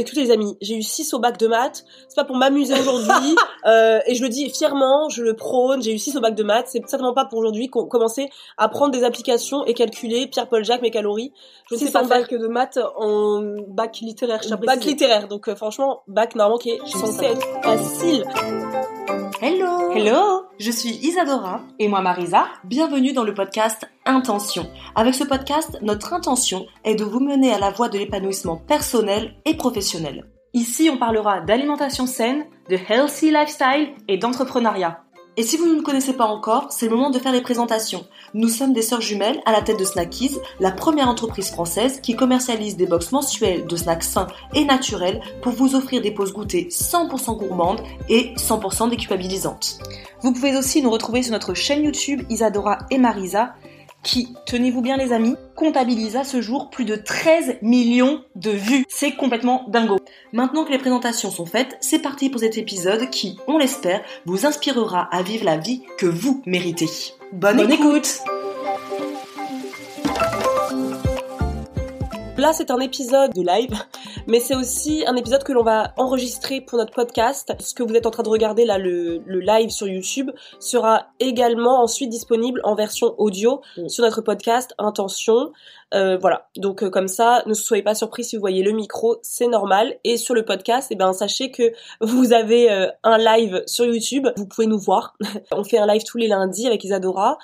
Écoutez les amis, j'ai eu 6 au bac de maths, c'est pas pour m'amuser aujourd'hui, euh, et je le dis fièrement, je le prône, j'ai eu 6 au bac de maths, c'est certainement pas pour aujourd'hui qu'on commencer à prendre des applications et calculer Pierre-Paul Jacques mes calories. Je ne sais pas bac de maths en bac littéraire, je Bac littéraire, donc euh, franchement, bac normalement qui est censé être facile. Hello Hello Je suis Isadora et moi Marisa. Bienvenue dans le podcast Intention. Avec ce podcast, notre intention est de vous mener à la voie de l'épanouissement personnel et professionnel. Ici, on parlera d'alimentation saine, de healthy lifestyle et d'entrepreneuriat. Et si vous ne nous connaissez pas encore, c'est le moment de faire les présentations. Nous sommes des sœurs jumelles à la tête de Snackies, la première entreprise française qui commercialise des box mensuelles de snacks sains et naturels pour vous offrir des pauses goûtées 100% gourmandes et 100% déculpabilisantes. Vous pouvez aussi nous retrouver sur notre chaîne YouTube Isadora et Marisa qui, tenez-vous bien les amis, comptabilise à ce jour plus de 13 millions de vues. C'est complètement dingo. Maintenant que les présentations sont faites, c'est parti pour cet épisode qui, on l'espère, vous inspirera à vivre la vie que vous méritez. Bonne, écoute Là, c'est un épisode de live, mais c'est aussi un épisode que l'on va enregistrer pour notre podcast. Ce que vous êtes en train de regarder là, le, le live sur YouTube, sera également ensuite disponible en version audio sur notre podcast Intention. Euh, voilà, donc euh, comme ça, ne soyez pas surpris si vous voyez le micro, c'est normal. Et sur le podcast, eh ben sachez que vous avez euh, un live sur YouTube, vous pouvez nous voir. On fait un live tous les lundis avec Isadora.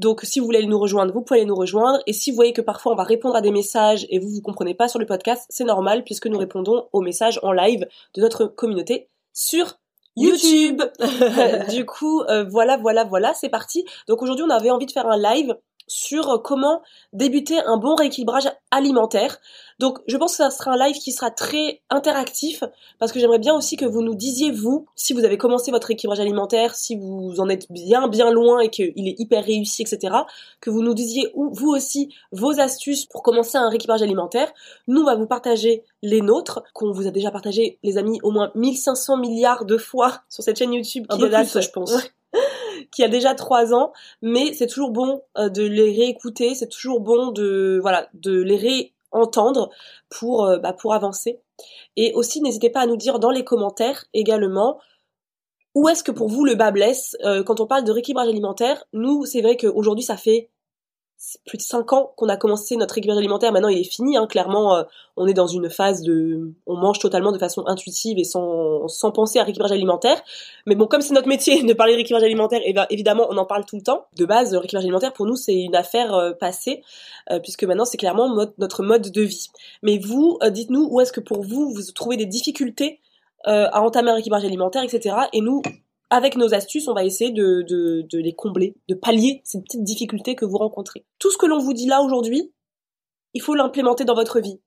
Donc si vous voulez nous rejoindre, vous pouvez aller nous rejoindre. Et si vous voyez que parfois on va répondre à des messages et vous vous comprenez pas sur le podcast, c'est normal puisque nous répondons aux messages en live de notre communauté sur YouTube. du coup, euh, voilà, voilà, voilà, c'est parti. Donc aujourd'hui, on avait envie de faire un live sur comment débuter un bon rééquilibrage alimentaire. Donc je pense que ça sera un live qui sera très interactif parce que j'aimerais bien aussi que vous nous disiez vous si vous avez commencé votre rééquilibrage alimentaire, si vous en êtes bien bien loin et qu'il est hyper réussi, etc. Que vous nous disiez vous aussi vos astuces pour commencer un rééquilibrage alimentaire. Nous on va vous partager les nôtres qu'on vous a déjà partagé les amis au moins 1500 milliards de fois sur cette chaîne YouTube Un qui peu date, plus, je pense. qui a déjà trois ans, mais c'est toujours bon euh, de les réécouter, c'est toujours bon de voilà de les réentendre pour euh, bah, pour avancer. Et aussi n'hésitez pas à nous dire dans les commentaires également où est-ce que pour vous le bas blesse Euh, quand on parle de rééquilibrage alimentaire. Nous c'est vrai qu'aujourd'hui ça fait plus de cinq ans qu'on a commencé notre rééquilibrage alimentaire. Maintenant, il est fini. Hein. Clairement, euh, on est dans une phase de, on mange totalement de façon intuitive et sans sans penser à rééquilibrage alimentaire. Mais bon, comme c'est notre métier de parler de rééquilibrage alimentaire, et ben évidemment, on en parle tout le temps. De base, le rééquilibrage alimentaire pour nous, c'est une affaire euh, passée, euh, puisque maintenant, c'est clairement notre mode de vie. Mais vous, euh, dites-nous où est-ce que pour vous, vous trouvez des difficultés euh, à entamer un rééquilibrage alimentaire, etc. Et nous, avec nos astuces, on va essayer de, de, de les combler, de pallier ces petites difficultés que vous rencontrez. Tout ce que l'on vous dit là aujourd'hui, il faut l'implémenter dans votre vie.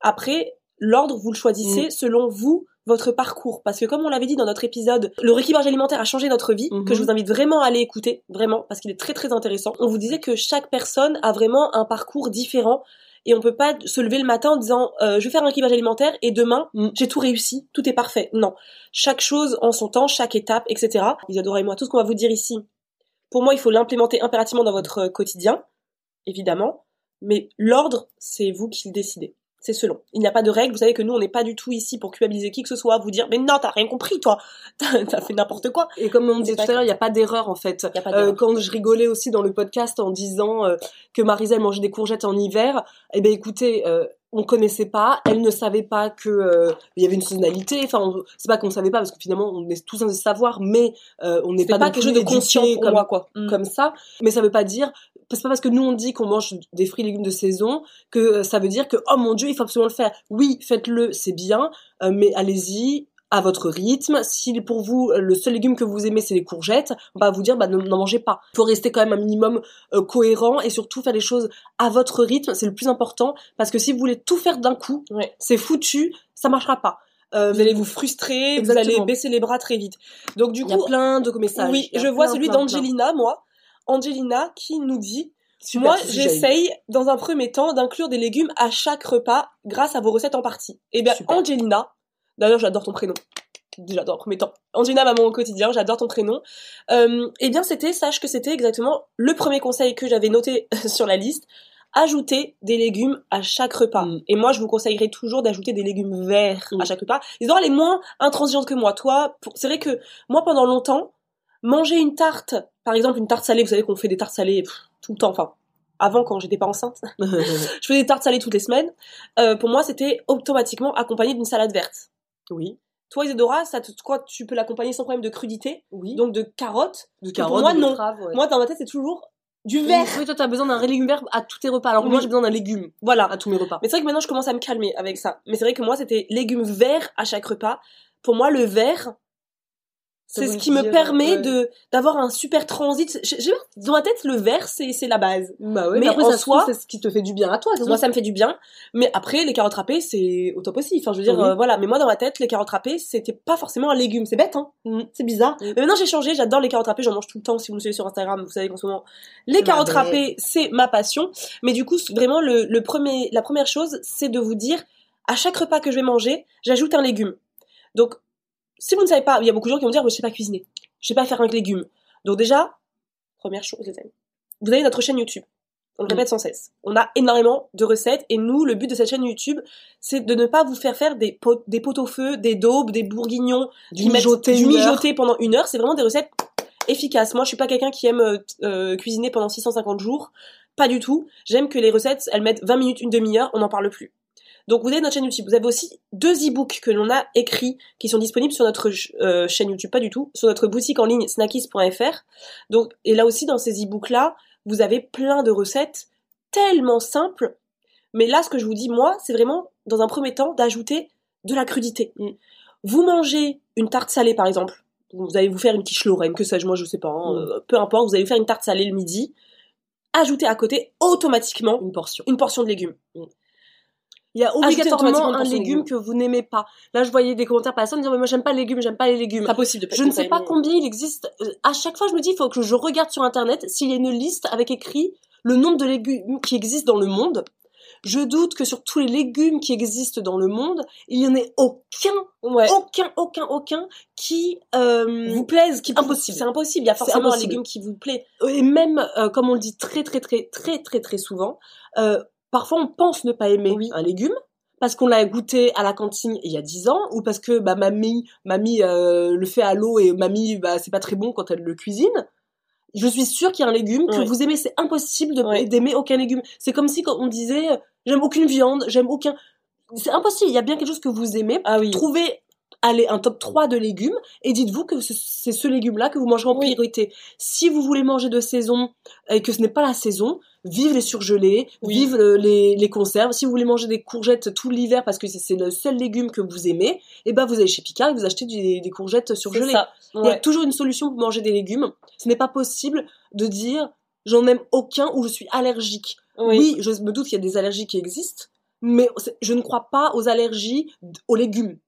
Après, l'ordre, vous le choisissez selon vous, votre parcours. Parce que comme on l'avait dit dans notre épisode, le rééquilibrage alimentaire a changé notre vie, que je vous invite vraiment à aller écouter, vraiment, parce qu'il est très très intéressant. On vous disait que chaque personne a vraiment un parcours différent. Et on peut pas se lever le matin en disant euh, je vais faire un équilibrage alimentaire et demain Mm. j'ai tout réussi, tout est parfait. Non, chaque chose en son temps, chaque étape, etc. Isadora et moi, tout ce qu'on va vous dire ici, pour moi, il faut l'implémenter impérativement dans votre quotidien, évidemment. Mais l'ordre, c'est vous qui le décidez. C'est selon. Il n'y a pas de règle. Vous savez que nous, on n'est pas du tout ici pour culpabiliser qui que ce soit, vous dire mais non, t'as rien compris, toi. T'as fait n'importe quoi. Et comme on disait tout à l'heure, il n'y a pas d'erreur en fait. Y a pas Euh, quand je rigolais aussi dans le podcast en disant euh, que Marisa elle mangeait des courgettes en hiver, eh ben écoutez, euh, on connaissait pas, elle ne savait pas que euh, il y avait une saisonnalité. Enfin, c'est pas qu'on savait pas parce que finalement on est tous censés savoir, mais euh, on n'est C'est pas, pas quelque chose de conscient comme moi, quoi. Mm. comme ça. Mais ça veut pas dire c'est pas parce que nous on dit qu'on mange des fruits et légumes de saison que euh, ça veut dire que oh mon dieu il faut absolument le faire. Oui, faites-le, c'est bien, euh, mais allez-y à votre rythme. Si pour vous le seul légume que vous aimez c'est les courgettes, on va vous dire bah n'en mangez pas. Il faut rester quand même un minimum euh, cohérent et surtout faire les choses à votre rythme, c'est le plus important parce que si vous voulez tout faire d'un coup, c'est foutu, ça marchera pas. Euh, vous allez vous frustrer, vous allez baisser les bras très vite. Donc du coup, il y a plein de messages. Oui, je vois celui d'Angelina, moi. Angelina qui nous dit moi, j'essaye, dans un premier temps, d'inclure des légumes à chaque repas grâce à vos recettes en partie. Eh bien, Angelina, d'ailleurs, j'adore ton prénom. Déjà, dans un premier temps. Angelina, maman au quotidien, j'adore ton prénom. Euh, eh bien, c'était, sache que c'était exactement le premier conseil que j'avais noté sur la liste. Ajouter des légumes à chaque repas. Mm. Et moi, je vous conseillerais toujours d'ajouter des légumes verts à mm. chaque repas. Ils auront les moins intransigeantes que moi. Toi, c'est vrai que moi, pendant longtemps, manger une tarte, par exemple une tarte salée, vous savez qu'on fait des tartes salées tout le temps, enfin avant quand j'étais pas enceinte, je faisais des tartes salées toutes les semaines. Euh, pour moi, c'était automatiquement accompagné d'une salade verte. Oui. Toi, Isadora, ça te, quoi, tu peux l'accompagner sans problème de crudité, oui. donc de carottes. De carottes. moi, non. Moi, dans ma tête, c'est toujours du vert. Oui, toi, t'as besoin d'un légume vert à tous tes repas. Alors moi, j'ai besoin d'un légume. Voilà. À tous mes repas. Mais c'est vrai que maintenant, je commence à me calmer avec ça. Mais c'est vrai que moi, c'était légumes verts à chaque repas. Pour moi, le vert, c'est ce qui me permet de d'avoir un super transit. J'ai dans ma tête le vert c'est c'est la base. Bah mais, après, en soi c'est ce qui te fait du bien à toi. Moi ça me fait du bien, mais après les carottes râpées c'est au top aussi. Enfin je veux dire euh, voilà, mais moi dans ma tête les carottes râpées c'était pas forcément un légume, c'est bête hein. Mm. C'est bizarre. Mm. Mais maintenant j'ai changé, j'adore les carottes râpées, j'en mange tout le temps si vous me suivez sur Instagram, vous savez qu'en ce moment les carottes râpées c'est ma passion. Mais du coup vraiment le, le premier la première chose c'est de vous dire à chaque repas que je vais manger, j'ajoute un légume. Donc si vous ne savez pas, il y a beaucoup de gens qui vont dire, je sais pas cuisiner, je sais pas faire un légume. Donc déjà, première chose, les amis, vous avez notre chaîne YouTube. On le répète sans cesse. On a énormément de recettes et nous, le but de cette chaîne YouTube, c'est de ne pas vous faire faire des pots au feu, des daubes, des bourguignons, du mijoté, du mijoté pendant une heure. C'est vraiment des recettes efficaces. Moi, je suis pas quelqu'un qui aime euh, euh, cuisiner pendant 650 jours. Pas du tout. J'aime que les recettes, elles mettent 20 minutes, une demi-heure, on n'en parle plus. Donc vous avez notre chaîne YouTube. Vous avez aussi deux e-books que l'on a écrits qui sont disponibles sur notre euh, chaîne YouTube, pas du tout, sur notre boutique en ligne snackies.fr. Donc et là aussi dans ces e-books là, vous avez plein de recettes tellement simples. Mais là ce que je vous dis moi, c'est vraiment dans un premier temps d'ajouter de la crudité. Vous mangez une tarte salée par exemple. Vous allez vous faire une quiche Lorraine, que sais-je, moi je sais pas, hein, mm. euh, peu importe, vous allez vous faire une tarte salée le midi, ajoutez à côté automatiquement une portion, une portion de légumes. Mm. Il y a obligatoirement un légume que vous n'aimez pas. Là, je voyais des commentaires personnes dire mais moi j'aime pas les légumes, j'aime pas les légumes. Pas possible. De je ne sais pas combien il existe. Euh, à chaque fois, je me dis il faut que je regarde sur internet s'il y a une liste avec écrit le nombre de légumes qui existent dans le monde. Je doute que sur tous les légumes qui existent dans le monde, il n'y en ait aucun, aucun, aucun, aucun qui euh, vous plaise, qui impossible. C'est impossible. Il y a forcément un légume qui vous plaît. Et même, euh, comme on le dit très, très, très, très, très, très souvent, euh, parfois on pense ne pas aimer un légume parce qu'on l'a goûté à la cantine il y a dix ans ou parce que bah mamie mamie euh, le fait à l'eau et mamie bah c'est pas très bon quand elle le cuisine. Je suis sûre qu'il y a un légume que vous aimez. C'est impossible d'aimer aucun légume. C'est comme si quand on disait j'aime aucune viande j'aime aucun c'est impossible. Il y a bien quelque chose que vous aimez. Ah oui. trouvez allez un top 3 de légumes et dites-vous que c'est ce légume-là que vous mangerez en priorité. Si vous voulez manger de saison et que ce n'est pas la saison, vive les surgelés, vive les, les, conserves. Si vous voulez manger des courgettes tout l'hiver parce que c'est le seul légume que vous aimez, et eh ben vous allez chez Picard et vous achetez des, courgettes surgelées. Il y a toujours une solution pour manger des légumes. Ce n'est pas possible de dire j'en aime aucun ou je suis allergique. Oui, je me doute qu'il y a des allergies qui existent, mais je ne crois pas aux allergies aux légumes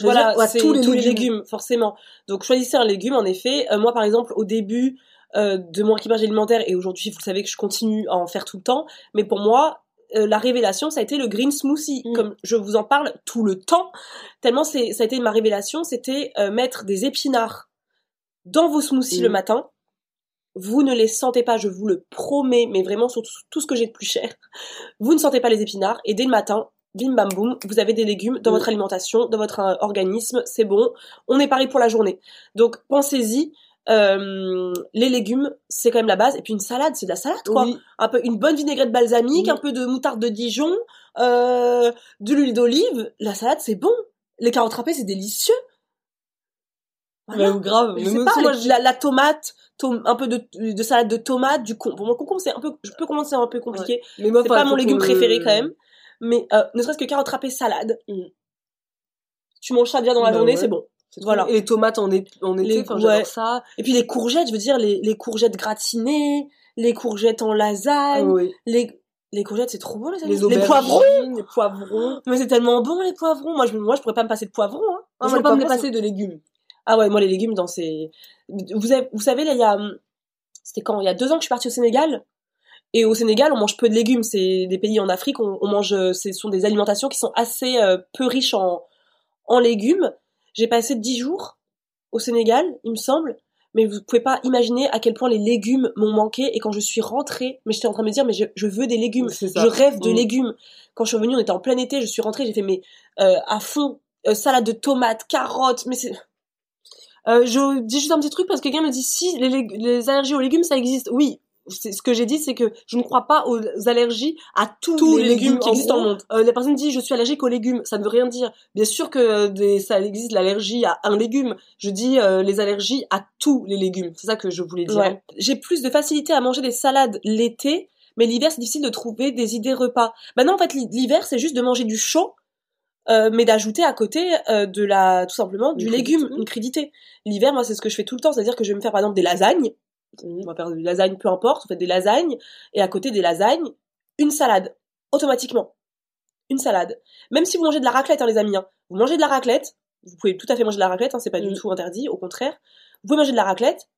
voilà, c'est tous, les, légumes. forcément. Donc choisissez un légume, en effet. Euh, moi, par exemple, au début euh, de mon équipage alimentaire, et aujourd'hui, vous savez que je continue à en faire tout le temps, mais pour moi, euh, la révélation, ça a été le green smoothie. Mm. Comme je vous en parle tout le temps, tellement c'est, ça a été ma révélation, c'était mettre des épinards dans vos smoothies le mm. matin. Vous ne les sentez pas, je vous le promets, mais vraiment sur tout ce que j'ai de plus cher. Vous ne sentez pas les épinards, et dès le matin, bim bam boum, vous avez des légumes dans votre alimentation, dans votre euh, organisme, c'est bon. On est pareil pour la journée. Donc pensez-y. Euh, les légumes, c'est quand même la base. Et puis une salade, c'est de la salade, quoi. Un peu une bonne vinaigrette balsamique, un peu de moutarde de Dijon, euh, de l'huile d'olive. La salade, c'est bon. Les carottes râpées, c'est délicieux. Voilà. grave. Je sais pas, la, tomate, un peu de, salade de tomate, du con. Pour mon concombre, c'est un peu, je peux commencer un peu compliqué. Mais moi, c'est pas mon légume préféré quand même mais euh, ne serait-ce que carottes râpées salade. Mm. Tu manges ça déjà dans la bah journée, c'est bon. Voilà. Et les tomates en, été, en été, Les- ouais. ça. Et puis les courgettes, je veux dire, les, les courgettes gratinées, les courgettes en lasagne, Ah oui. les, les courgettes, c'est trop beau, les, Les amis. aubergines, poivrons. les poivrons. Mais c'est tellement bon, les poivrons. Moi, je, moi, je pourrais pas me passer de poivrons, hein. Ah, Moi, je les peux pas me les passer de légumes. Ah ouais, moi les légumes dans ces. Vous, avez, vous savez là, il y a, c'était quand? Il y a deux ans que je suis partie au Sénégal. Et au Sénégal, on mange peu de légumes. C'est des pays en Afrique, on, on mange, euh, ce sont des alimentations qui sont assez euh, peu riches en, en légumes. J'ai passé dix jours au Sénégal, il me semble. Mais vous pouvez pas imaginer à quel point les légumes m'ont manqué. Et quand je suis rentrée, mais j'étais en train de me dire, mais je, je veux des légumes. Je rêve de Mm. légumes. Quand je suis revenue, on était en plein été. Je suis rentrée, j'ai fait mais euh, à fond euh, salade de tomates, carottes. Mais c'est Euh, je dis juste un petit truc parce que quelqu'un me dit si les, allergies aux légumes ça existe. Oui, ce que j'ai dit, c'est que je ne crois pas aux allergies à tous, Tous les, les légumes légumes qui En existent le monde. Euh, la personne dit je suis allergique aux légumes, ça ne veut rien dire. Bien sûr que euh, des, ça existe l'allergie à un légume. Je dis euh, les allergies à tous les légumes. C'est ça que je voulais dire. Ouais. J'ai plus de facilité à manger des salades l'été, mais l'hiver c'est difficile de trouver des idées repas. Maintenant en fait l'hi- l'hiver c'est juste de manger du chaud, euh, mais d'ajouter à côté euh, de la tout simplement du Une légume, crudité. une crudité. L'hiver moi c'est ce que je fais tout le temps, c'est-à-dire que je vais me faire par exemple des lasagnes. On va faire des lasagnes peu importe, on fait des lasagnes et à côté des lasagnes une salade automatiquement. Une salade. Même si vous mangez de la raclette hein, les amis, hein. vous mangez de la raclette, vous pouvez tout à fait manger de la raclette, hein, c'est pas du Mm. tout interdit, au contraire. Vous pouvez manger de la raclette,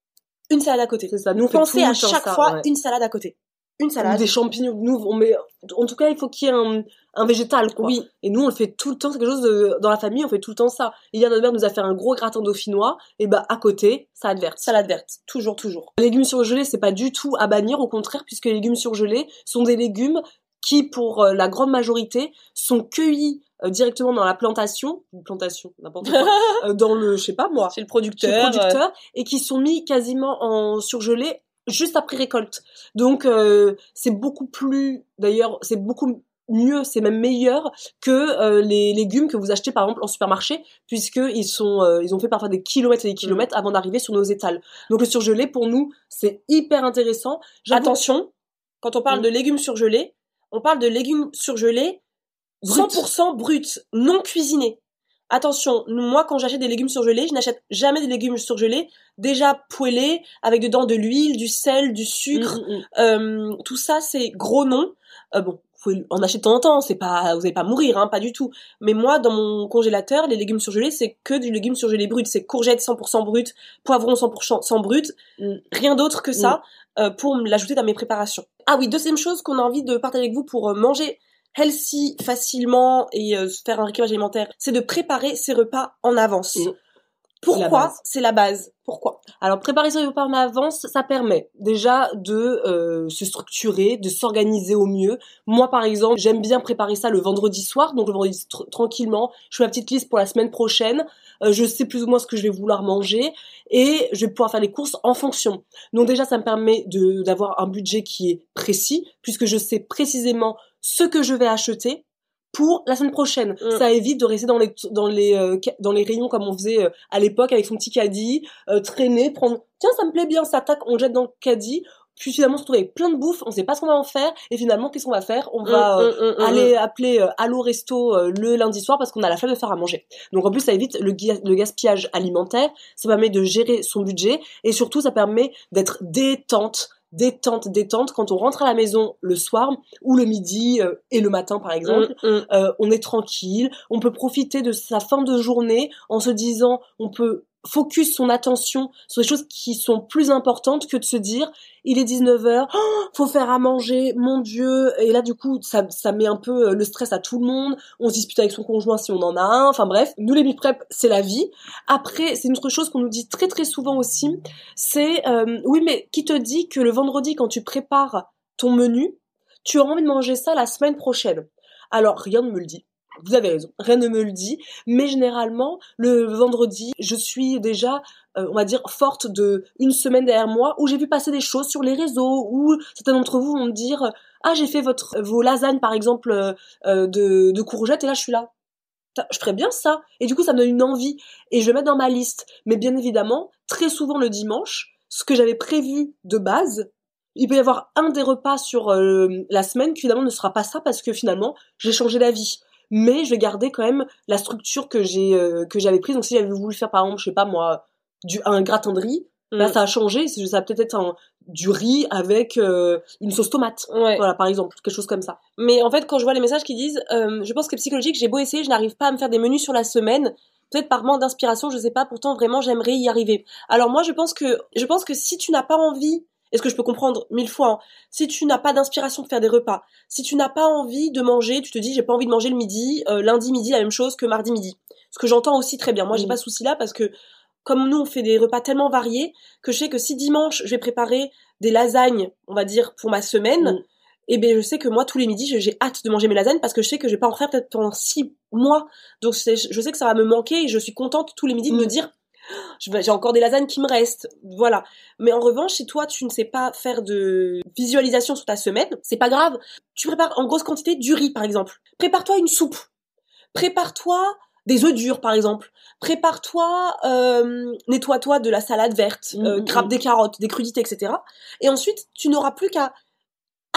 une salade à côté. C'est ça. Nous Pensez à chaque ça, fois ouais. une salade à côté. Une Ou salade. des champignons. Nous on met. En tout cas il faut qu'il y ait un, un végétal quoi. Oui. Et nous, on le fait tout le temps. C'est quelque chose de, dans la famille, on fait tout le temps ça. Hier, notre mère nous a fait un gros gratin dauphinois. Et bah, à côté, salade verte. Salade verte. Toujours, toujours. Les légumes surgelés, c'est pas du tout à bannir. Au contraire, puisque les légumes surgelés sont des légumes qui, pour euh, la grande majorité, sont cueillis euh, directement dans la plantation, une plantation, n'importe quoi, euh, dans le, je sais pas moi, C'est le chez producteur. le producteur, et qui sont mis quasiment en surgelé juste après récolte. Donc euh, c'est beaucoup plus, d'ailleurs, c'est beaucoup mieux, c'est même meilleur que euh, les légumes que vous achetez par exemple en supermarché, puisque ils sont, euh, ils ont fait parfois des kilomètres et des kilomètres avant d'arriver sur nos étals. Donc le surgelé pour nous c'est hyper intéressant. Attention, quand on parle Mm. de légumes surgelés, on parle de légumes surgelés Bruts. 100% bruts, non cuisinés. Attention, moi quand j'achète des légumes surgelés, je n'achète jamais des légumes surgelés déjà poêlés avec dedans de l'huile, du sel, du sucre. Mm, mm, mm. Euh, tout ça c'est gros non. Euh, bon, vous pouvez en acheter de temps en temps, c'est pas, vous allez pas mourir, hein, pas du tout. Mais moi, dans mon congélateur, les légumes surgelés, c'est que du légume surgelé brut. C'est courgettes 100% brut, poivrons 100% brut, rien d'autre que ça euh, pour l'ajouter dans mes préparations. Ah oui, deuxième chose qu'on a envie de partager avec vous pour manger healthy facilement et euh, faire un rééquilibrage alimentaire, c'est de préparer ses repas en avance. Mm. Pourquoi. C'est la base? Pourquoi? Alors préparer ses repas en avance, ça permet déjà de euh, se structurer, de s'organiser au mieux. Moi par exemple, j'aime bien préparer ça le vendredi soir, donc le vendredi tr- tranquillement, je fais ma petite liste pour la semaine prochaine, Euh, je sais plus ou moins ce que je vais vouloir manger et je vais pouvoir faire les courses en fonction. Donc déjà ça me permet de d'avoir un budget qui est précis puisque je sais précisément ce que je vais acheter pour la semaine prochaine. Mm. Ça évite de rester dans les dans les euh, dans les rayons comme on faisait euh, à l'époque avec son petit caddie, euh, traîner, prendre tiens ça me plaît bien, ça tac, on jette dans le caddie. Puis finalement on se retrouve avec plein de bouffe, on sait pas ce qu'on va en faire et finalement qu'est-ce qu'on va faire? On va euh, Mm, mm, mm, mm, aller appeler euh, Allo Resto euh, le lundi soir parce qu'on a la flemme de faire à manger. Donc en plus ça évite le, le gaspillage alimentaire, ça permet de gérer son budget et surtout ça permet d'être détente, détente, détente quand on rentre à la maison le soir ou le midi euh, et le matin par exemple. Mm, mm. Euh, on est tranquille, on peut profiter de sa fin de journée en se disant on peut focus son attention sur des choses qui sont plus importantes que de se dire il est 19h, faut faire à manger, mon dieu, et là du coup ça, ça met un peu euh, le stress à tout le monde, on se dispute avec son conjoint si on en a un, enfin bref, nous les meal prep c'est la vie. Après c'est une autre chose qu'on nous dit très très souvent aussi, c'est euh, oui mais qui te dit que le vendredi quand tu prépares ton menu, tu auras envie de manger ça la semaine prochaine? Alors, rien ne me le dit. Vous avez raison, rien ne me le dit. Mais généralement, le vendredi, je suis déjà, euh, on va dire, forte de une semaine derrière moi où j'ai vu passer des choses sur les réseaux où certains d'entre vous vont me dire ah j'ai fait votre vos lasagnes par exemple euh, euh, de, de courgettes et là je suis là. Je ferais bien ça. Et du coup, ça me donne une envie. Et je vais mettre dans ma liste. Mais bien évidemment, très souvent le dimanche, ce que j'avais prévu de base, il peut y avoir un des repas sur euh, la semaine qui finalement ne sera pas ça parce que finalement j'ai changé d'avis. Mais je vais garder quand même la structure que j'ai euh, que j'avais prise. Donc si j'avais voulu faire par exemple, je sais pas moi, du un gratin de riz, là Mm. ça a changé. Ça peut-être être un, du riz avec euh, une sauce tomate. Ouais. Voilà par exemple, quelque chose comme ça. Mais en fait, quand je vois les messages qui disent, euh, je pense que psychologique, j'ai beau essayer, je n'arrive pas à me faire des menus sur la semaine. Peut-être par manque d'inspiration, je sais pas. Pourtant, vraiment, j'aimerais y arriver. Alors moi, je pense que, je pense que si tu n'as pas envie, est-ce que je peux comprendre mille fois, hein, si tu n'as pas d'inspiration de faire des repas, si tu n'as pas envie de manger, tu te dis, j'ai pas envie de manger le midi, euh, lundi midi la même chose que mardi midi. Ce que j'entends aussi très bien. Moi, j'ai Mm. pas ce souci là parce que comme nous, on fait des repas tellement variés que je sais que si dimanche, je vais préparer des lasagnes, on va dire, pour ma semaine, et ben je sais que moi tous les midis j'ai hâte de manger mes lasagnes parce que je sais que je vais pas en faire peut-être pendant six mois donc je sais que ça va me manquer et je suis contente tous les midis de me Mm. dire j'ai encore des lasagnes qui me restent. Voilà. Mais en revanche si toi tu ne sais pas faire de visualisation sur ta semaine c'est pas grave. Tu prépares en grosse quantité du riz par exemple. Prépare-toi une soupe. Prépare-toi des œufs durs par exemple. Prépare-toi euh, nettoie-toi de la salade verte Mm, euh, mm, grappe mm. des carottes des crudités etc et ensuite tu n'auras plus qu'à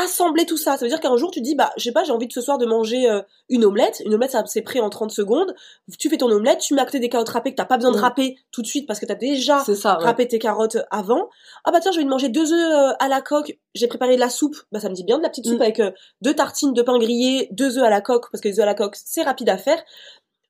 assembler tout ça. Ça veut dire qu'un jour tu dis bah je sais pas j'ai envie de ce soir de manger euh, une omelette. Une omelette ça c'est prêt en 30 secondes. Tu fais ton omelette, tu mets à côté des carottes râpées que t'as pas besoin de Mm. râper tout de suite parce que t'as déjà C'est ça. ouais. râpé tes carottes avant. Ah bah tiens envie de manger deux œufs euh, à la coque. J'ai préparé de la soupe. Bah ça me dit bien de la petite soupe Mm. avec euh, deux tartines de pain grillé, deux œufs à la coque parce que les œufs à la coque c'est rapide à faire.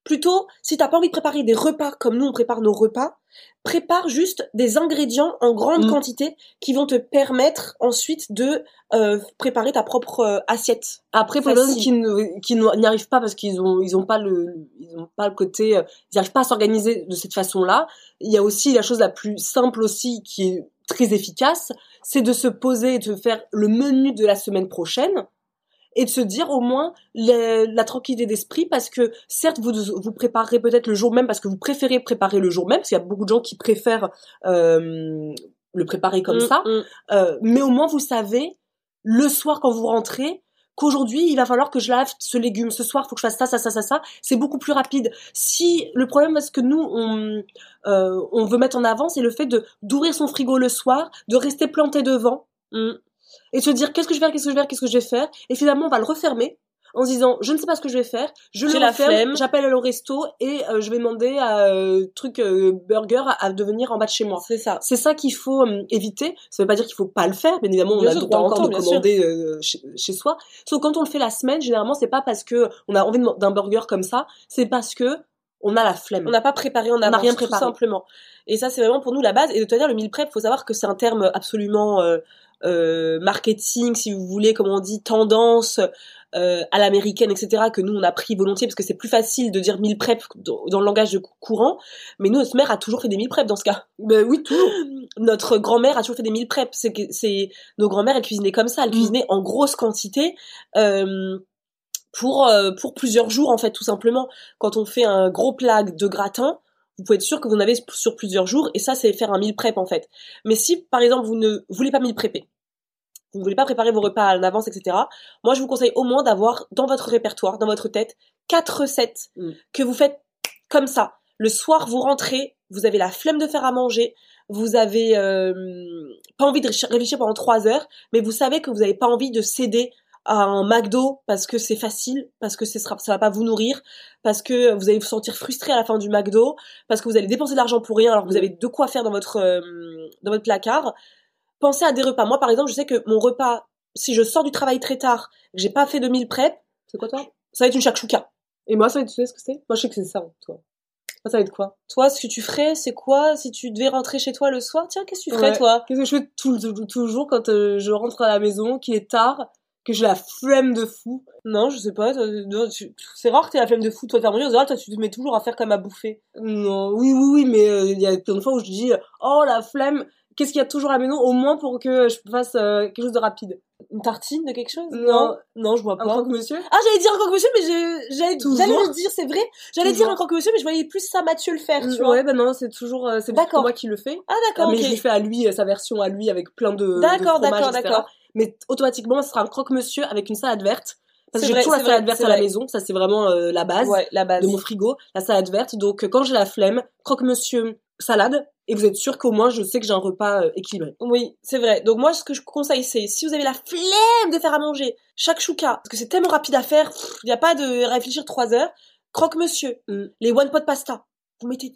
Plutôt, si t'as pas envie de préparer des repas comme nous on prépare nos repas, prépare juste des ingrédients en grande Mm. quantité qui vont te permettre ensuite de euh, préparer ta propre euh, assiette. Après, pour personnes qui qui n'y arrivent pas parce qu'ils ont ils ont pas le ils ont pas le côté euh, ils n'arrivent pas à s'organiser de cette façon-là. Il y a aussi la chose la plus simple aussi qui est très efficace, c'est de se poser et de faire le menu de la semaine prochaine et de se dire au moins la, la tranquillité d'esprit parce que certes vous vous préparerez peut-être le jour même parce que vous préférez préparer le jour même parce qu'il y a beaucoup de gens qui préfèrent euh, le préparer comme Mm, ça mm. euh, mais au moins vous savez le soir quand vous rentrez qu'aujourd'hui il va falloir que je lave ce légume ce soir faut que je fasse ça ça ça ça ça c'est beaucoup plus rapide si le problème parce que nous on euh, on veut mettre en avant c'est le fait de d'ouvrir son frigo le soir de rester planté devant Mm. Et se dire qu'est-ce que je vais faire qu'est-ce que je vais faire qu'est-ce que je vais faire? Et finalement on va le refermer en se disant je ne sais pas ce que je vais faire je le la flemme. j'appelle à au resto et euh, je vais demander à euh, truc euh, burger à, devenir en bas de chez moi C'est ça. c'est ça qu'il faut euh, éviter. Ça veut pas dire qu'il faut pas le faire, bien évidemment, on Bien a le droit en encore de commander chez, chez soi. Sauf quand on le fait la semaine, généralement, c'est pas parce que on a envie d'un burger comme ça, c'est parce que on a la flemme. On n'a pas préparé en n'a rien tout préparé. simplement. Et ça, c'est vraiment pour nous la base. Et de toute manière, le meal prep, faut savoir que c'est un terme absolument euh, marketing, si vous voulez, comme on dit, tendance euh, à l'américaine, etc., que nous, on a pris volontiers, parce que c'est plus facile de dire meal prep dans, dans le langage de courant. Mais nous, notre mère a toujours fait des meal prep dans ce cas. Ben oui, toujours. Notre grand-mère a toujours fait des meal prep. C'est nos grand-mères, elles cuisinaient comme ça. Elles Mm. cuisinaient en grosse quantité. Euh, pour euh, pour plusieurs jours en fait tout simplement quand on fait un gros plat de gratin vous pouvez être sûr que vous en avez sur plusieurs jours et ça c'est faire un meal prep en fait mais si par exemple vous ne voulez pas meal prepper vous ne voulez pas préparer vos repas en avance etc moi je vous conseille au moins d'avoir dans votre répertoire dans votre tête quatre recettes Mm. que vous faites comme ça le soir vous rentrez vous avez la flemme de faire à manger vous avez euh, pas envie de réfléchir pendant trois heures mais vous savez que vous n'avez pas envie de céder à un McDo parce que c'est facile, parce que sera, ça va pas vous nourrir, parce que vous allez vous sentir frustré à la fin du McDo, parce que vous allez dépenser de l'argent pour rien alors que vous avez de quoi faire dans votre euh, dans votre placard. Pensez à des repas. Moi par exemple, je sais que mon repas, si je sors du travail très tard, que j'ai pas fait de meal prep, C'est quoi toi? ça va être une shakshuka. Et moi, ça va être, tu sais ce que c'est? Moi, je sais que c'est ça, toi. Moi, ça va être quoi? Toi, ce que tu ferais, c'est quoi? Si tu devais rentrer chez toi le soir? Tiens, qu'est-ce que tu ferais Ouais. toi? Qu'est-ce que je fais tout, tout- toujours quand euh, je rentre à la maison, qu'il est tard, que j'ai la flemme de fou Non, je sais pas. tu- C'est rare que t'aies la flemme de fou, toi, de faire manger. En général, toi, tu te mets toujours à faire comme à bouffer. Non, oui, oui, oui, mais euh, il y a plein de fois où je dis, oh la flemme, qu'est-ce qu'il y a toujours à la maison, au moins pour que je fasse euh, quelque chose de rapide. Une tartine de quelque chose? Non. non, je vois Un pas. croque-monsieur? Ah, j'allais dire un croque-monsieur, mais j'allais le dire, c'est vrai. J'allais dire un croque-monsieur, mais je voyais plus ça Mathieu le faire, tu vois. Ouais, bah non, c'est toujours, euh, c'est moi qui le fait. Ah, d'accord, mais ok. je lui fais à lui, sa version à lui, avec plein de D'accord, d'accord, d'accord. Mais automatiquement, ce sera un croque-monsieur avec une salade verte. Parce que j'ai toujours la salade verte à la vrai. maison, ça c'est vraiment euh, la base Ouais, la base. de mon frigo, la salade verte. Donc euh, quand j'ai la flemme, croque-monsieur salade et vous êtes sûr qu'au moins je sais que j'ai un repas euh, équilibré. Oui, c'est vrai. Donc moi, ce que je conseille, c'est si vous avez la flemme de faire à manger, chaque chouka, parce que c'est tellement rapide à faire, il n'y a pas de réfléchir trois heures. Croque-monsieur, Mm. les one pot pasta, vous mettez.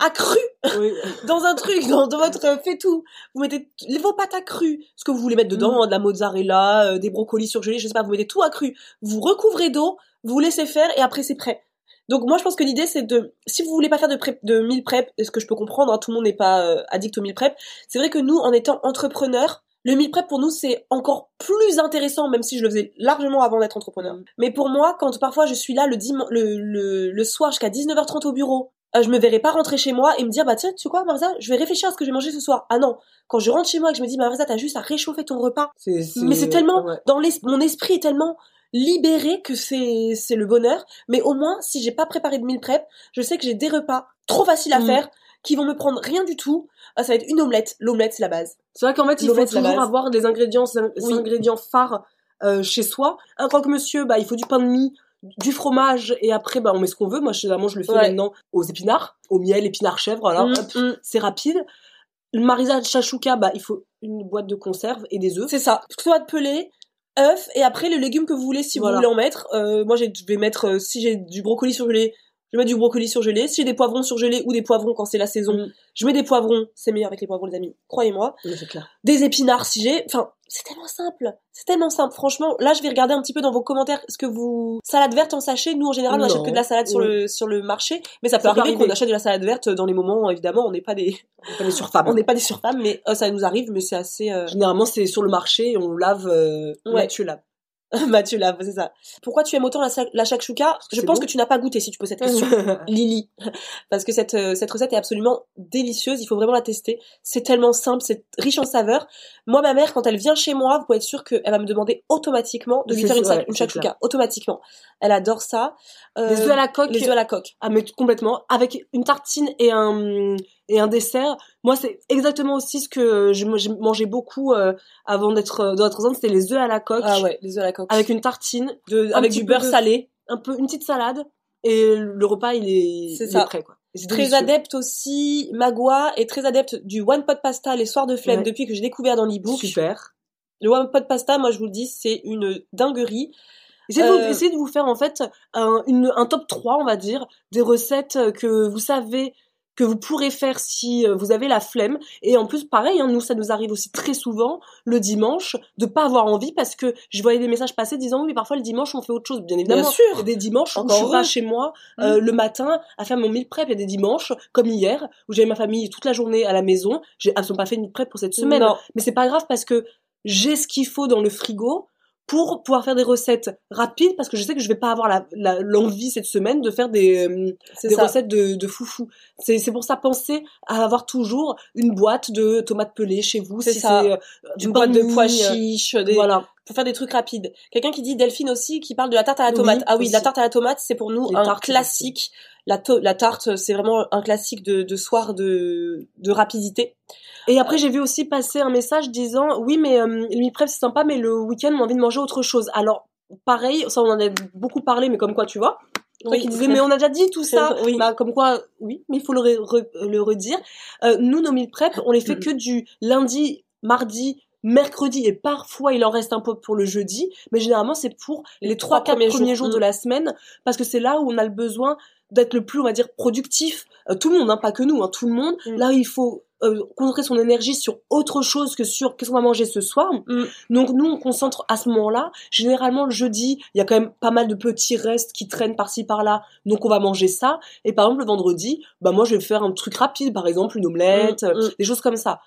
Accru Oui. dans un truc, dans, dans votre euh, fait tout. Vous mettez vos pâtes accrues, ce que vous voulez mettre dedans, Mm. hein, de la mozzarella, euh, des brocolis surgelés, je sais pas, vous mettez tout accru. Vous recouvrez d'eau, vous laissez faire et après c'est prêt. Donc moi je pense que l'idée c'est de, si vous voulez pas faire de prep, de meal prep, ce que je peux comprendre, hein, tout le monde n'est pas euh, addict au meal prep, c'est vrai que nous en étant entrepreneurs, le meal prep pour nous c'est encore plus intéressant, même si je le faisais largement avant d'être entrepreneur. Mm. Mais pour moi, quand parfois je suis là le, dim- le, le, le soir jusqu'à 19h30 au bureau, je me verrais pas rentrer chez moi et me dire bah tiens tu sais quoi Marisa je vais réfléchir à ce que je vais manger ce soir ah non quand je rentre chez moi et que je me dis Marisa t'as juste à réchauffer ton repas C'est, c'est- mais c'est tellement ouais. dans l'es- mon esprit est tellement libéré que c'est c'est le bonheur mais au moins si j'ai pas préparé de meal prep je sais que j'ai des repas trop faciles à Mm. faire qui vont me prendre rien du tout Ah, ça va être une omelette l'omelette c'est la base C'est vrai qu'en fait, il faut L'omelette, toujours avoir des ingrédients, Oui. ingrédients phares euh, chez soi. Un croque-monsieur, bah, il faut du pain de mie, du fromage, et après, bah, on met ce qu'on veut. Moi, généralement, je le fais Ouais. maintenant aux épinards, au miel, épinards chèvre, voilà. Mm, mm. c'est rapide. Le marisa chachouka, bah, il faut une boîte de conserve et des œufs. C'est ça. Soit de pelé, œuf et après le légume que vous voulez si Voilà. vous voulez en mettre. Euh, moi je vais mettre euh, si j'ai du brocoli surgelé, je mettre du brocoli surgelé. Si j'ai des poivrons surgelés ou des poivrons quand c'est la saison, Mm. je mets des poivrons. C'est meilleur avec les poivrons les amis. Croyez-moi. Oui. Des épinards si j'ai. Enfin c'est tellement simple. C'est tellement simple. Franchement là je vais regarder un petit peu dans vos commentaires ce que vous salade verte en sachet. Nous en général on achète que de la salade sur le sur le marché, mais ça peut Ça peut arriver qu'on achète de la salade verte dans les moments évidemment on n'est pas des On est pas des surfemmes. on n'est pas des surfemmes mais euh, ça nous arrive mais c'est assez. euh, Généralement, c'est sur le marché on lave, euh, Ouais. Mathieu lave. Mathieu Lave, c'est ça. Pourquoi tu aimes autant la, la shakshuka? Je pense bon. que tu n'as pas goûté si tu poses cette question. Lily. Parce que cette, euh, cette recette est absolument délicieuse, il faut vraiment la tester. C'est tellement simple, c'est riche en saveurs. Moi, ma mère, quand elle vient chez moi, vous pouvez être sûr qu'elle va me demander automatiquement de lui faire une, ouais, une shakshuka. Automatiquement. Elle adore ça. Euh, Les œufs à la coque. Les œufs à la coque. Ah mais complètement avec une tartine et un et un dessert. Moi c'est exactement aussi ce que je, je mangeais beaucoup euh, avant d'être euh, dans zone, c'était les œufs à la coque Ah ouais, les œufs à la coque. avec une tartine, De- un avec du beurre de- salé. un peu une petite salade et le repas il est, C'est ça. est prêt quoi. Très délicieux. adepte aussi, Magua est très adepte du one pot pasta les soirs de flemme Ouais. depuis que j'ai découvert dans l'ebook. Super. Le one pot pasta, moi je vous le dis, c'est une dinguerie. Essayez, de vous, Euh, essayez de vous faire en fait un, une, un top 3 on va dire des recettes que vous savez que vous pourrez faire si euh, vous avez la flemme et en plus pareil hein, nous ça nous arrive aussi très souvent le dimanche de pas avoir envie parce que je voyais des messages passer disant oui mais parfois le dimanche on fait autre chose bien évidemment Bien sûr. il y a des dimanches où Encore je suis pas heureux. chez moi euh, Mm. le matin à faire mon meal prep il y a des dimanches comme hier où j'avais ma famille toute la journée à la maison j'ai absolument pas fait meal prep pour cette semaine Non. mais c'est pas grave parce que j'ai ce qu'il faut dans le frigo pour pouvoir faire des recettes rapides parce que je sais que je vais pas avoir la- la- l'envie cette semaine de faire des, euh, des recettes de, de foufou. C'est c'est pour ça penser à avoir toujours une boîte de tomates pelées chez vous. C'est si ça. c'est, euh, poids pain de pois euh, chiches, des... Voilà. pour faire des trucs rapides. Quelqu'un qui dit Delphine aussi, qui parle de la tarte à la Oui, tomate. ah oui, aussi. la tarte à la tomate, c'est pour nous Les un tartes, classique. La, la tarte, c'est vraiment un classique de, de soir de, de rapidité. Et après, j'ai vu aussi passer un message disant oui, mais euh, le meal prep c'est sympa, mais le week-end, on a envie de manger autre chose. Alors, pareil, ça on en a beaucoup parlé, mais comme quoi, tu vois. Qui disais, mais on a déjà dit tout ça. Oui. Bah, comme quoi, oui, mais il faut le, re- re- le redire. Euh, nous, nos meal prep, on les fait que du lundi, mardi, mercredi et parfois il en reste un peu pour le jeudi, mais généralement c'est pour les trois, quatre premiers jours. de Mm. la semaine parce que c'est là où on a le besoin d'être le plus, on va dire, productif. Euh, tout le monde, hein, pas que nous, hein, tout le monde. Mm. Là, il faut euh, concentrer son énergie sur autre chose que sur qu'est-ce qu'on va manger ce soir. Mm. Donc nous, on concentre à ce moment-là. Généralement, le jeudi, il y a quand même pas mal de petits restes qui traînent par-ci par-là. Donc on va manger ça. Et par exemple, le vendredi, bah moi, je vais faire un truc rapide, par exemple une omelette, Mm, euh, des choses comme ça.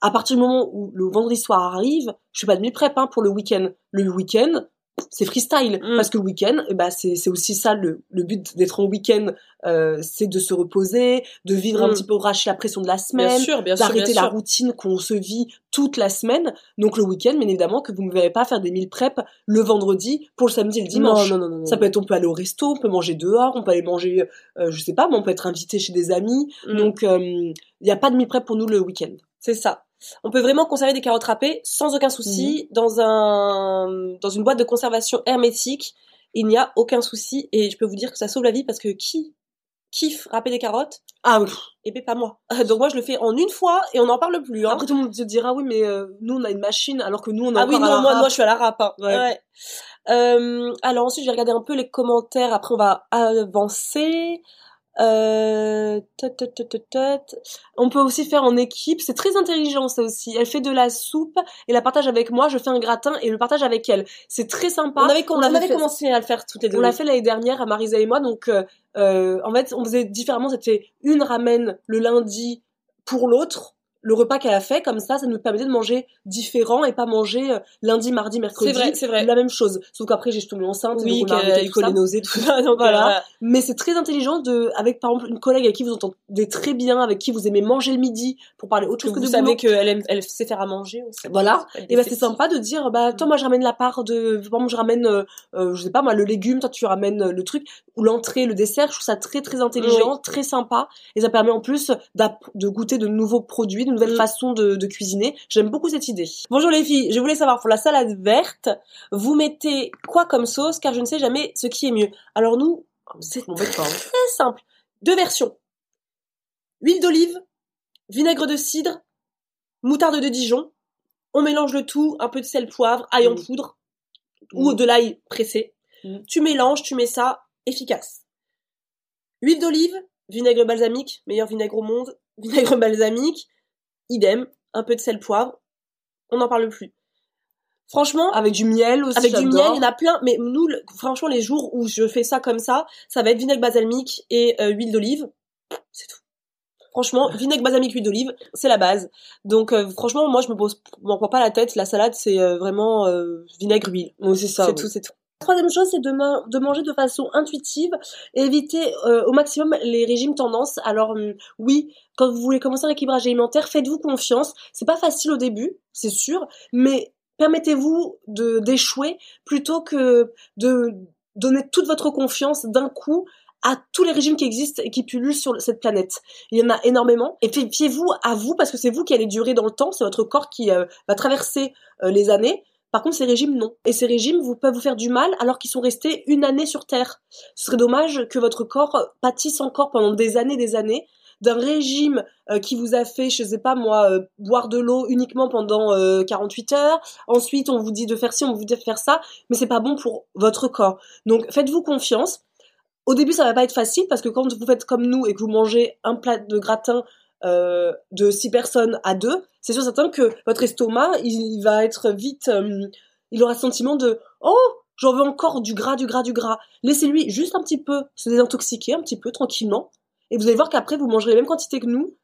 À partir du moment où le vendredi soir arrive, je fais pas de meal prep hein, pour le week-end. Le week-end, c'est freestyle Mm. parce que le week-end, ben, c'est c'est aussi ça le, le but d'être en week-end, euh, c'est de se reposer, de vivre un Mm. petit peu relâcher la pression de la Bien semaine, sûr, bien sûr, d'arrêter la sûr. routine qu'on se vit toute la semaine. Donc le week-end, bien évidemment, que vous ne verrez pas faire des meal prep le vendredi pour le samedi et le dimanche. Non, non, non, non. Ça peut être, on peut aller au resto, on peut manger dehors, on peut aller manger, euh, je sais pas, mais on peut être invité chez des amis. Mm. Donc il n'y a pas de meal prep pour nous le week-end. C'est ça. On peut vraiment conserver des carottes râpées sans aucun souci dans un dans une boîte de conservation hermétique. Il n'y a aucun souci et je peux vous dire que ça sauve la vie parce que qui kiffe râper des carottes? Ah oui. Et ben pas moi. Donc moi je le fais en une fois et on n'en parle plus. Hein. Après tout le monde te dira oui mais euh, nous on a une machine alors que nous on a ah oui à non la moi moi je suis à la râpe. hein. Ouais. Ouais. Euh, alors ensuite je vais regarder un peu les commentaires. Après on va avancer. Euh... On peut aussi faire en équipe, c'est très intelligent ça aussi. Elle fait de la soupe et la partage avec moi, je fais un gratin et le partage avec elle. C'est très sympa. On avait, on l'avait avait fait- commencé à le faire toutes les deux. On l'a fait l'année dernière à Marisa et moi, donc euh, euh, en fait on faisait différemment. C'était une ramène le lundi pour l'autre. Le repas qu'elle a fait, comme ça, ça nous permettait de manger différent et pas manger euh, lundi, mardi, mercredi. C'est vrai, c'est vrai. La même chose. Sauf qu'après j'ai tombé enceinte. Oui, donc on a arrêté tout ça. collait nausée, tout ça. Donc Voilà. voilà. Mais c'est très intelligent de, avec par exemple une collègue avec qui vous entendez très bien, avec qui vous aimez manger le midi pour parler autre chose que vous de savez boulot. qu'elle aime, elle sait faire à manger aussi. Voilà. Et fait c'est sympa de dire bah toi moi je ramène la part de exemple je ramène euh, euh, je sais pas moi le légume toi tu ramènes euh, le truc ou l'entrée le dessert je trouve ça très très intelligent très sympa et ça permet en plus de goûter de nouveaux produits de nouvelles Mm. façons de, de cuisiner j'aime beaucoup cette idée Bonjour les filles, je voulais savoir pour la salade verte, vous mettez quoi comme sauce? Car je ne sais jamais ce qui est mieux. Alors nous, c'est M'embête très hein. simple. Deux versions. Huile d'olive, vinaigre de cidre, moutarde de Dijon. On mélange le tout, un peu de sel, poivre, ail en Mm. poudre ou Mm. de l'ail pressé. Mm. Tu mélanges, tu mets ça, efficace. Huile d'olive, vinaigre balsamique, meilleur vinaigre au monde, vinaigre balsamique, idem, un peu de sel, poivre. On n'en parle plus. Franchement, avec du miel aussi avec du miel, il y en a plein, mais nous, le- franchement, les jours où je fais ça comme ça, ça va être vinaigre balsamique et euh, huile d'olive. C'est tout. Franchement, vinaigre balsamique, huile d'olive, c'est la base. Donc, euh, franchement, moi, je me pose, m'en prends pas la tête. La salade, c'est euh, vraiment vinaigre, huile. C'est ça c'est oui. tout, c'est tout. Troisième chose, c'est de, ma- de manger de façon intuitive et éviter euh, au maximum les régimes tendance. Alors hum, oui, quand vous voulez commencer un équilibrage alimentaire, faites-vous confiance. C'est pas facile au début, c'est sûr, mais permettez-vous de d'échouer plutôt que de donner toute votre confiance d'un coup à tous les régimes qui existent et qui pullulent sur cette planète. Il y en a énormément. Et fi- fiez-vous à vous parce que c'est vous qui allez durer dans le temps. C'est votre corps qui euh, va traverser euh, les années. Par contre, ces régimes, non. Et ces régimes vous, peuvent vous faire du mal alors qu'ils sont restés une année sur Terre. Ce serait dommage que votre corps pâtisse encore pendant des années des années d'un régime euh, qui vous a fait, je sais pas moi, euh, boire de l'eau uniquement pendant euh, 48 heures. Ensuite, on vous dit de faire ci, on vous dit de faire ça, mais c'est pas bon pour votre corps. Donc, faites-vous confiance. Au début, ça va pas être facile parce que quand vous faites comme nous et que vous mangez un plat de gratin euh, de six personnes à deux, c'est sûr certain que votre estomac, il, va être vite, euh, il aura ce sentiment de oh, j'en veux encore du gras, du gras, du gras. Laissez-lui juste un petit peu se désintoxiquer, un petit peu tranquillement, et vous allez voir qu'après vous mangerez les mêmes quantités que nous,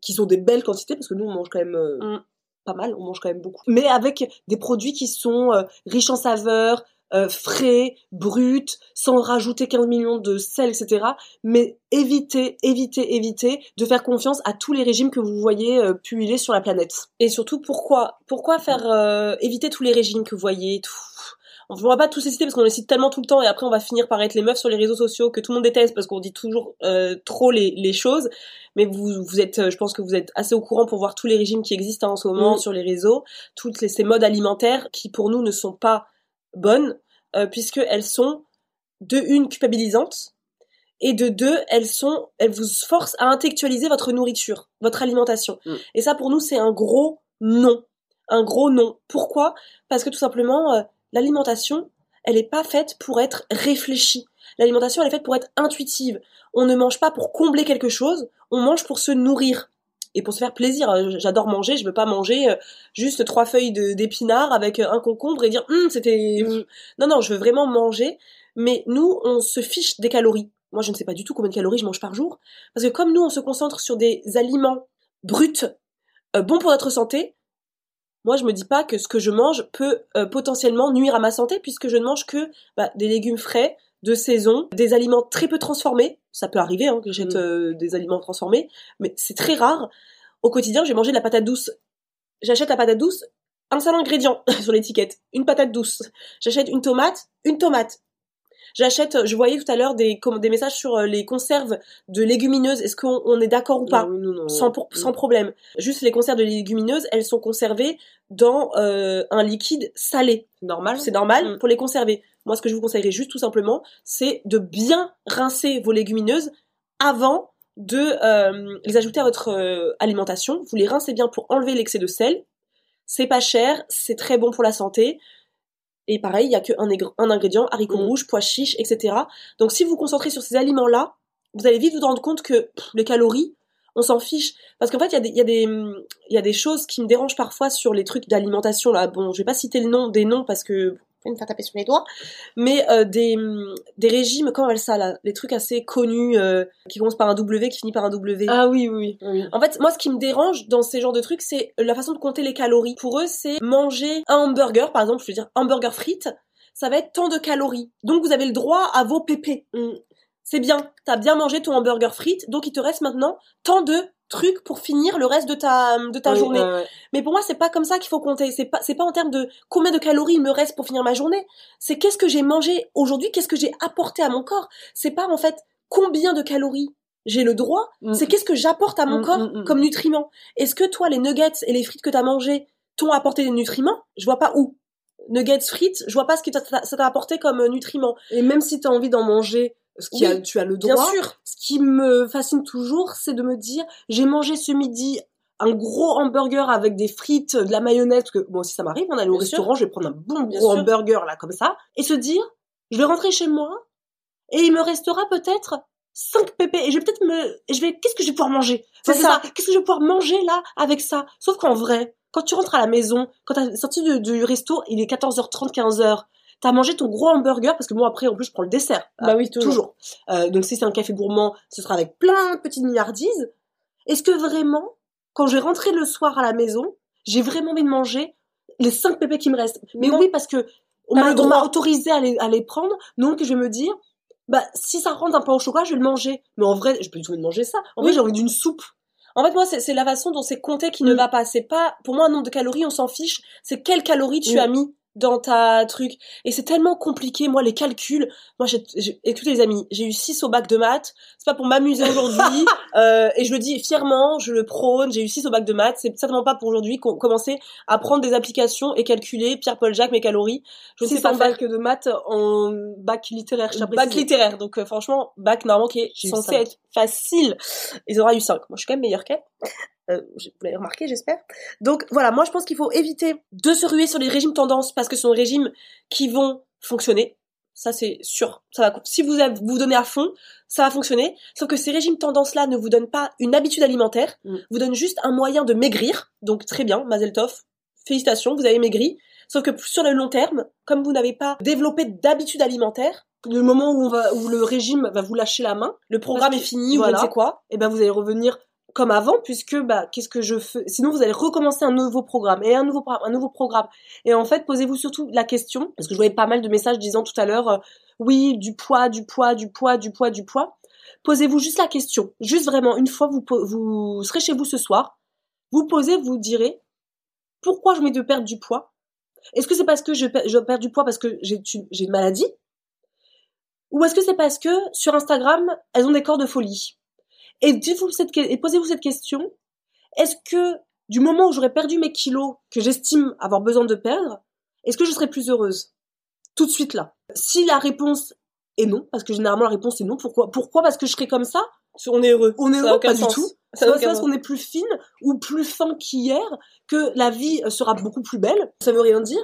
qui sont des belles quantités parce que nous on mange quand même euh, Mm. pas mal, on mange quand même beaucoup, mais avec des produits qui sont riches en saveurs. Euh, frais, bruts, sans rajouter 15 millions de sel, etc. Mais évitez, évitez, évitez de faire confiance à tous les régimes que vous voyez euh, puller sur la planète. Et surtout, pourquoi Pourquoi faire euh, éviter tous les régimes que vous voyez tout? On ne va pas tous les citer parce qu'on les cite tellement tout le temps et après on va finir par être les meufs sur les réseaux sociaux que tout le monde déteste parce qu'on dit toujours euh, trop les, les choses. Mais vous, vous êtes, euh, je pense que vous êtes assez au courant pour voir tous les régimes qui existent hein, en ce moment Mm. sur les réseaux, toutes les, ces modes alimentaires qui pour nous ne sont pas bonnes euh, puisque elles sont de une culpabilisantes et de deux elles sont elles vous forcent à intellectualiser votre nourriture, votre alimentation. Mm. Et ça pour nous c'est un gros non, un gros non. Pourquoi? Parce que tout simplement euh, l'alimentation elle n'est pas faite pour être réfléchie. L'alimentation elle est faite pour être intuitive. On ne mange pas pour combler quelque chose, on mange pour se nourrir et pour se faire plaisir. Euh, J'adore manger, je veux pas manger euh, juste trois feuilles d'épinards avec euh, un concombre et dire Hum, c'était non non, je veux vraiment manger, mais nous on se fiche des calories. Moi je ne sais pas du tout combien de calories je mange par jour parce que comme nous on se concentre sur des aliments bruts euh, bons pour notre santé, moi je me dis pas que ce que je mange peut euh, potentiellement nuire à ma santé puisque je ne mange que bah, des légumes frais de saison, des aliments très peu transformés. Ça peut arriver hein, que j'achète Mm. euh, des aliments transformés, mais c'est très rare. Au quotidien, je vais manger de la patate douce. J'achète la patate douce, un seul ingrédient sur l'étiquette, une patate douce. J'achète une tomate, une tomate. J'achète, je voyais tout à l'heure des, messages sur euh, les conserves de légumineuses. Est-ce qu'on on est d'accord ou pas? Non, nous, non. sans, pour- sans problème. Juste les conserves de légumineuses, elles sont conservées dans euh, un liquide salé. normal C'est normal Mm. pour les conserver. Moi, ce que je vous conseillerais juste tout simplement, c'est de bien rincer vos légumineuses avant de euh, les ajouter à votre euh, alimentation. Vous les rincez bien pour enlever l'excès de sel. C'est pas cher, c'est très bon pour la santé. Et pareil, il y a qu'un un ingrédient, haricots Mm. rouges, pois chiches, etc. Donc si vous vous concentrez sur ces aliments-là, vous allez vite vous rendre compte que pff, les calories, on s'en fiche. Parce qu'en fait, il y, a des- y, y a choses qui me dérangent parfois sur les trucs d'alimentation. là. Bon, je vais pas citer le nom des noms parce que me faire taper sur les doigts. Mais euh, des, des régimes, comment on appelle ça là? Les trucs assez connus euh, qui commencent par un W, qui finit par un W. Ah oui, oui, oui. En fait, moi, ce qui me dérange dans ces genres de trucs, c'est la façon de compter les calories. Pour eux, c'est manger un hamburger, par exemple, je veux dire hamburger frites, ça va être tant de calories. Donc, vous avez le droit à vos pépés. Mm. C'est bien, t'as bien mangé ton hamburger frites, donc il te reste maintenant tant de trucs pour finir le reste de ta de ta Oui, journée. Mais pour moi, c'est pas comme ça qu'il faut compter. C'est pas c'est pas en termes de combien de calories il me reste pour finir ma journée. C'est qu'est-ce que j'ai mangé aujourd'hui, qu'est-ce que j'ai apporté à mon corps. C'est pas en fait combien de calories j'ai le droit, Mm. c'est qu'est-ce que j'apporte à mon Mm, corps mm, mm. comme nutriments. Est-ce que toi, les nuggets et les frites que t'as mangé t'ont apporté des nutriments? Je vois pas où. Nuggets, frites, je vois pas ce que ça t'a apporté comme euh, nutriments. Et même si t'as envie d'en manger, ce qui Oui, a, tu as le Bien droit. sûr. Ce qui me fascine toujours, c'est de me dire, j'ai mangé ce midi un gros hamburger avec des frites, de la mayonnaise, parce que moi aussi ça m'arrive, on aller au Bien sûr. restaurant, je vais prendre un bon Bien gros sûr. hamburger là comme ça, et se dire, je vais rentrer chez moi, et il me restera peut-être 5 pépés, et je vais peut-être me, et je vais, qu'est-ce que je vais pouvoir manger? C'est ça. Qu'est-ce que je vais pouvoir manger là avec ça? Sauf qu'en vrai, quand tu rentres à la maison, quand t'as sorti du, du resto, il est 14h30, 15h, t'as mangé ton gros hamburger, parce que moi après en plus je prends le dessert. Bah oui, toujours. toujours. Euh, donc si c'est un café gourmand, ce sera avec plein de petites milliardises. Est-ce que vraiment, quand je vais rentrer le soir à la maison, j'ai vraiment envie de manger les cinq pépés qui me restent? Mais Non. oui, parce que on m'a autorisé à les, à les prendre, donc je vais me dire, bah si ça rentre un pain au chocolat, je vais le manger. Mais en vrai, j'ai pas du tout envie de manger ça. En Oui. vrai, j'ai envie d'une soupe. En fait, moi, c'est la façon dont c'est compté qui ne Mm. va pas. C'est pas, pour moi, un nombre de calories, on s'en fiche. C'est quelles calories tu Mm. as mis dans ta truc. Et c'est tellement compliqué, moi, les calculs. Moi, j'ai, j'ai- écoutez les amis, j'ai eu 6 au bac de maths. C'est pas pour m'amuser aujourd'hui. euh, et je le dis fièrement, je le prône. J'ai eu 6 au bac de maths. C'est certainement pas pour aujourd'hui qu'on commencer à prendre des applications et calculer Pierre-Paul Jacques mes calories. Je ne sais pas faire bac de maths, en bac littéraire, je bac littéraire. Donc, euh, franchement, bac normalement qui est censé être facile. Ils auraient eu 5. Moi, je suis quand même meilleure qu'elle. Euh, vous l'avez remarqué, j'espère. Donc, voilà, moi, je pense qu'il faut éviter de se ruer sur les régimes tendances parce que ce sont des régimes qui vont fonctionner. Ça, c'est sûr. Ça va, si vous avez- vous donnez à fond, ça va fonctionner. Sauf que ces régimes tendances-là ne vous donnent pas une habitude alimentaire, Mm. vous donnent juste un moyen de maigrir. Donc, très bien, Mazel Tov. Félicitations, vous avez maigri. Sauf que sur le long terme, comme vous n'avez pas développé d'habitude alimentaire, Le moment où, on va, où le régime va vous lâcher la main, le programme est fini ou voilà. ne sais quoi. et ben vous allez revenir comme avant puisque bah qu'est-ce que je fais? Sinon vous allez recommencer un nouveau programme et un nouveau pro- un nouveau programme. Et en fait posez-vous surtout la question parce que je voyais pas mal de messages disant tout à l'heure euh, oui du poids du poids du poids du poids du poids. Posez-vous juste la question. Juste vraiment une fois vous vous serez chez vous ce soir vous posez vous direz pourquoi j'ai envie de perdre du poids? Est-ce que c'est parce que je, je perds du poids parce que j'ai une maladie? Ou est-ce que c'est parce que sur Instagram elles ont des corps de folie? Et, cette et posez-vous cette question. Est-ce que du moment où j'aurais perdu mes kilos que j'estime avoir besoin de perdre, est-ce que je serais plus heureuse? Tout de suite là. Si la réponse est non, parce que généralement la réponse est non, pourquoi Pourquoi? Parce que je serais comme ça? On est heureux. On est Ça heureux Pas sens. du tout. Ça parce qu'on est plus fine ou plus fin qu'hier que la vie sera beaucoup plus belle. Ça veut rien dire.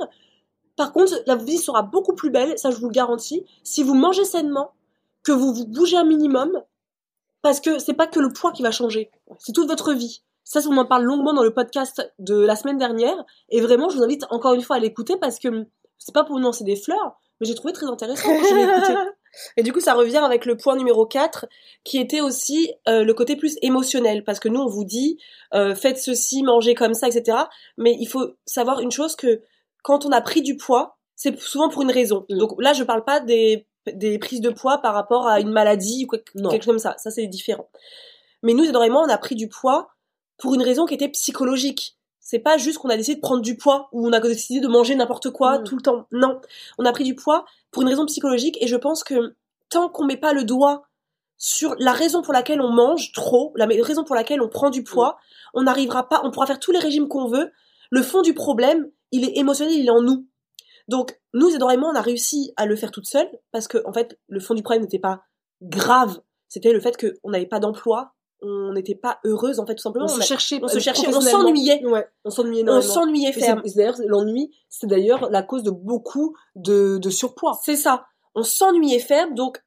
Par contre, la vie sera beaucoup plus belle, ça je vous le garantis, si vous mangez sainement, que vous vous bougez un minimum, parce que c'est pas que le poids qui va changer, c'est toute votre vie. Ça, on en parle longuement dans le podcast de la semaine dernière, et vraiment, je vous invite encore une fois à l'écouter parce que c'est pas pour nous lancer des fleurs, mais j'ai trouvé très intéressant quand je l'ai écouté. Et du coup, ça revient avec le point numéro 4, qui était aussi euh, le côté plus émotionnel. Parce que nous, on vous dit, euh, faites ceci, mangez comme ça, etc. Mais il faut savoir une chose que quand on a pris du poids, c'est souvent pour une raison. Mm. Donc là, je parle pas des, des prises de poids par rapport à une maladie ou quoi- quelque chose comme ça. Ça, c'est différent. Mais nous, énormément, on a pris du poids pour une raison qui était psychologique. C'est pas juste qu'on a décidé de prendre du poids ou on a décidé de manger n'importe quoi Mm. tout le temps. Non. On a pris du poids pour une raison psychologique et je pense que tant qu'on met pas le doigt sur la raison pour laquelle on mange trop, la raison pour laquelle on prend du poids, on n'arrivera pas, on pourra faire tous les régimes qu'on veut. Le fond du problème, il est émotionnel, il est en nous. Donc, nous, Isadora et moi, on a réussi à le faire toute seule parce que, en fait, le fond du problème n'était pas grave. c'était le fait qu'on n'avait pas d'emploi, on n'était pas heureuse en fait tout simplement. On se a- cherchait, on se cherchait, on professionnellement. s'ennuyait. Ouais, on s'ennuyait on s'ennuyait ferme. D'ailleurs, l'ennui, c'est d'ailleurs la cause de beaucoup de, de surpoids. C'est ça. On s'ennuyait ferme, donc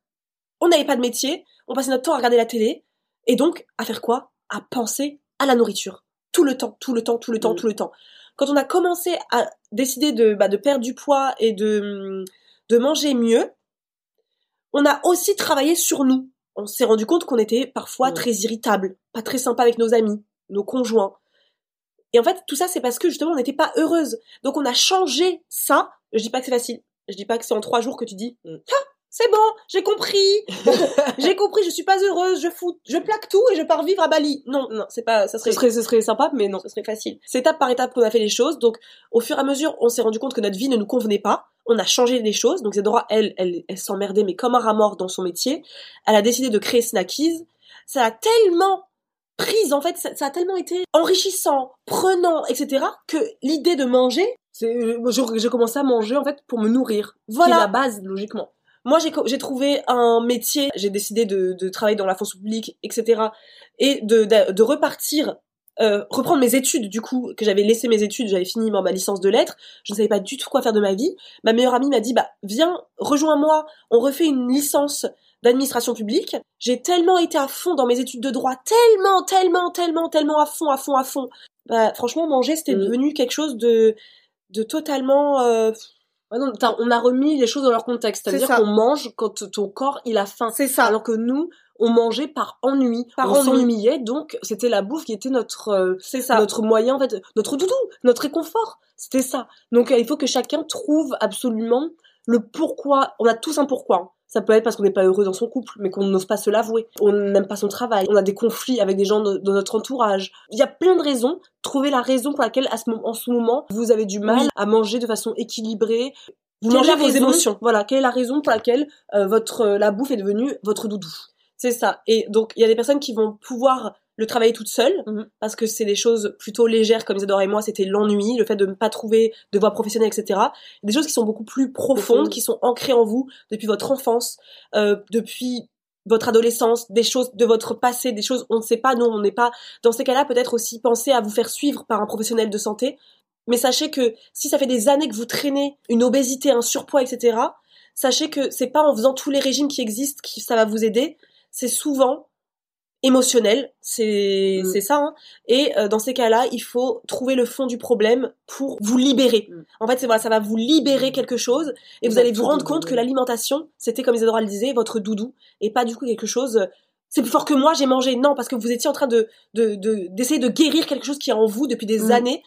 on n'avait pas de métier, on passait notre temps à regarder la télé, et donc à faire quoi? À penser à la nourriture. Tout le temps, tout le temps, tout le temps, Mm. tout le temps. Quand on a commencé à décider de, bah, de perdre du poids et de, de manger mieux, on a aussi travaillé sur nous. On s'est rendu compte qu'on était parfois Mm. très irritable, pas très sympa avec nos amis, nos conjoints. Et en fait, tout ça, c'est parce que justement, on n'était pas heureuse. Donc, on a changé ça. Je dis pas que c'est facile. Je dis pas que c'est en trois jours que tu dis, Mm. ah, c'est bon, j'ai compris, j'ai compris, je suis pas heureuse, je fous, je plaque tout et je pars vivre à Bali. Non, non, c'est pas, ça Ce serait, ce serait sympa, mais non. ce serait facile. C'est étape par étape qu'on a fait les choses. Donc, au fur et à mesure, on s'est rendu compte que notre vie ne nous convenait pas. On a changé les choses. Donc, Zedora, elle, elle, elle s'emmerdait, mais comme un rat mort dans son métier. Elle a décidé de créer Snackies. Ça a tellement prise, en fait, ça, ça a tellement été enrichissant, prenant, etc., que l'idée de manger, C'est, euh, j'ai j'ai commencé à manger en fait pour me nourrir. Voilà. Qui est la base, logiquement. Moi, j'ai, trouvé un métier, j'ai décidé de, de travailler dans la fonction publique, etc. Et de, de, de repartir, euh, reprendre mes études, du coup, que j'avais laissé mes études, j'avais fini ma ma licence de lettres, je ne savais pas du tout quoi faire de ma vie. Ma meilleure amie m'a dit, bah, viens, rejoins-moi, on refait une licence d'administration publique. J'ai tellement été à fond dans mes études de droit, tellement, tellement, tellement, tellement à fond, à fond, à fond. Bah, franchement, manger, c'était Mm. devenu quelque chose de, de totalement, euh, Ouais, non, t'as- on a remis les choses dans leur contexte. C'est C'est-à-dire qu'on mange quand ton corps il a faim. c'est ça. Alors que nous, on mangeait par ennui. Par on ennui. s'ennuyait, donc c'était la bouffe qui était notre euh, ça. notre moyen en fait, notre doudou, notre réconfort. C'était ça. Donc euh, il faut que chacun trouve absolument le pourquoi. On a tous un pourquoi. hein. Ça peut être parce qu'on n'est pas heureux dans son couple, mais qu'on n'ose pas se l'avouer. On n'aime pas son travail. On a des conflits avec des gens de, de notre entourage. Il y a plein de raisons. Trouvez la raison pour laquelle, à ce moment, en ce moment, vous avez du mal à manger de façon équilibrée. Vous mangez vos raison émotions. Voilà. Quelle est la raison pour laquelle euh, votre euh, la bouffe est devenue votre doudou? C'est ça. Et donc, il y a des personnes qui vont pouvoir le travailler toutes seules, Mhm. parce que c'est des choses plutôt légères, comme Isadora et moi, c'était l'ennui, le fait de ne pas trouver de voie professionnelle, etc. Des choses qui sont beaucoup plus profondes, qui sont ancrées en vous depuis votre enfance, euh, depuis votre adolescence, des choses de votre passé, des choses, on ne sait pas, nous, on n'est pas, dans ces cas-là, peut-être aussi penser à vous faire suivre par un professionnel de santé. Mais sachez que si ça fait des années que vous traînez une obésité, un surpoids, etc., sachez que c'est pas en faisant tous les régimes qui existent que ça va vous aider. C'est souvent émotionnel, c'est Mm. c'est ça. hein. Et euh, dans ces cas-là, il faut trouver le fond du problème pour vous libérer. Mm. En fait, c'est voilà, ça va vous libérer quelque chose et vous allez vous rendre compte que la l'alimentation, c'était comme Isadora le disait, votre doudou et pas du coup quelque chose. C'est plus fort que moi, j'ai mangé. Non, parce que vous étiez en train de de de- d'essayer de, guérir quelque chose qui est en vous depuis des Mm. années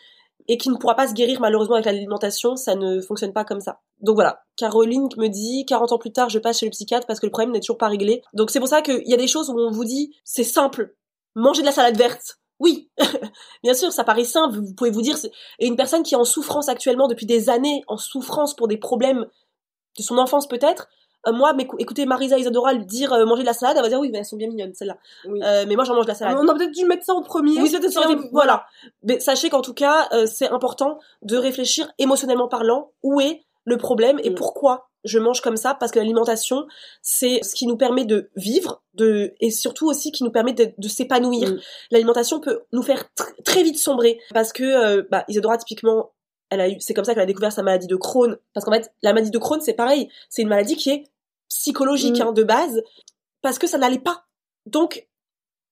et qui ne pourra pas se guérir malheureusement avec l'alimentation. Ça ne fonctionne pas comme ça. Donc voilà, Caroline me dit 40 ans plus tard, je passe chez le psychiatre parce que le problème n'est toujours pas réglé. Donc c'est pour ça qu'il y a des choses où on vous dit c'est simple, manger de la salade verte. Oui, bien sûr, ça paraît simple. Vous pouvez vous dire, et une personne qui est en souffrance actuellement depuis des années, en souffrance pour des problèmes de son enfance peut-être. Euh, moi, mais, écoutez Marisa Isadora dire euh, manger de la salade, elle va dire oui, mais elles sont bien mignonnes celles-là. Oui. Euh, mais moi j'en mange de la salade. On a peut-être dû mettre ça en premier. Oui. Et aurait- Voilà. Mais sachez qu'en tout cas, euh, c'est important de réfléchir émotionnellement parlant où est le problème et Mm. pourquoi je mange comme ça parce que l'alimentation c'est ce qui nous permet de vivre de et surtout aussi qui nous permet de, de s'épanouir. Mm. L'alimentation peut nous faire tr- très vite sombrer parce que euh, bah, Isadora typiquement elle a eu c'est comme ça qu'elle a découvert sa maladie de Crohn parce qu'en fait la maladie de Crohn c'est pareil, c'est une maladie qui est psychologique Mm. hein, de base parce que ça n'allait pas. Donc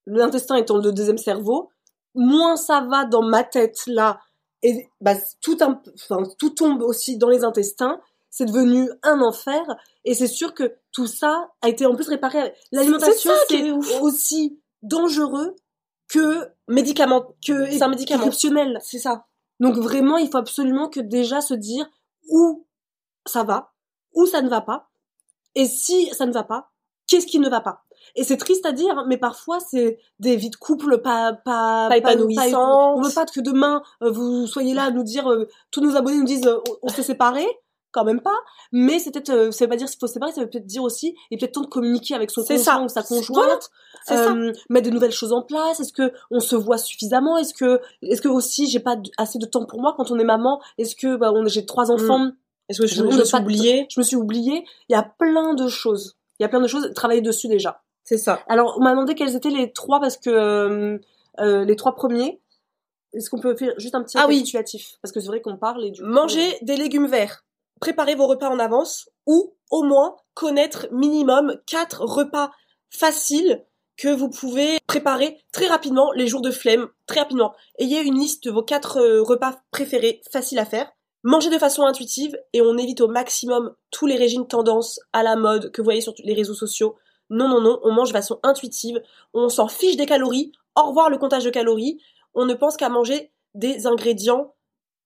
l'intestin étant le deuxième cerveau, moins ça va dans ma tête là, et bah, tout, un, enfin, tout tombe aussi dans les intestins, c'est devenu un enfer, et c'est sûr que tout ça a été en plus réparé. L'alimentation, C'est aussi dangereux que, médicament que c'est un médicament. exceptionnel. C'est ça. Donc vraiment, il faut absolument que déjà se dire où ça va, où ça ne va pas, et si ça ne va pas, qu'est-ce qui ne va pas? Et c'est triste à dire, mais parfois c'est des vies de couple pas pas Pas épanouissantes. on veut pas que demain euh, vous soyez là à nous dire euh, tous nos abonnés nous disent euh, on, on s'est séparés, quand même pas. Mais c'est peut-être euh, ça veut pas dire qu'il faut se séparer, ça veut peut-être dire aussi il est peut-être temps de communiquer avec son conjoint ça. ou sa conjointe ça. euh, mettre de nouvelles choses en place Est-ce que on se voit suffisamment Est-ce que est-ce que aussi j'ai pas assez de temps pour moi quand on est maman Est-ce que bah, on, j'ai trois enfants Est-ce que je, me suis oubliée Je me suis oubliée. Il y a plein de choses. Il y a plein de choses. Travailler dessus déjà. C'est ça. Alors, on m'a demandé quels étaient les trois parce que euh, les trois premiers. Est-ce qu'on peut faire juste un petit Ah oui. Parce que c'est vrai qu'on parle et du coup, Manger des légumes verts. Préparez vos repas en avance ou au moins connaître minimum quatre repas faciles que vous pouvez préparer très rapidement les jours de flemme, très rapidement. Ayez une liste de vos quatre euh, repas préférés faciles à faire. Mangez de façon intuitive et on évite au maximum tous les régimes tendance à la mode que vous voyez sur les réseaux sociaux. Non, non, non, on mange de façon intuitive, on s'en fiche des calories, au revoir le comptage de calories, on ne pense qu'à manger des ingrédients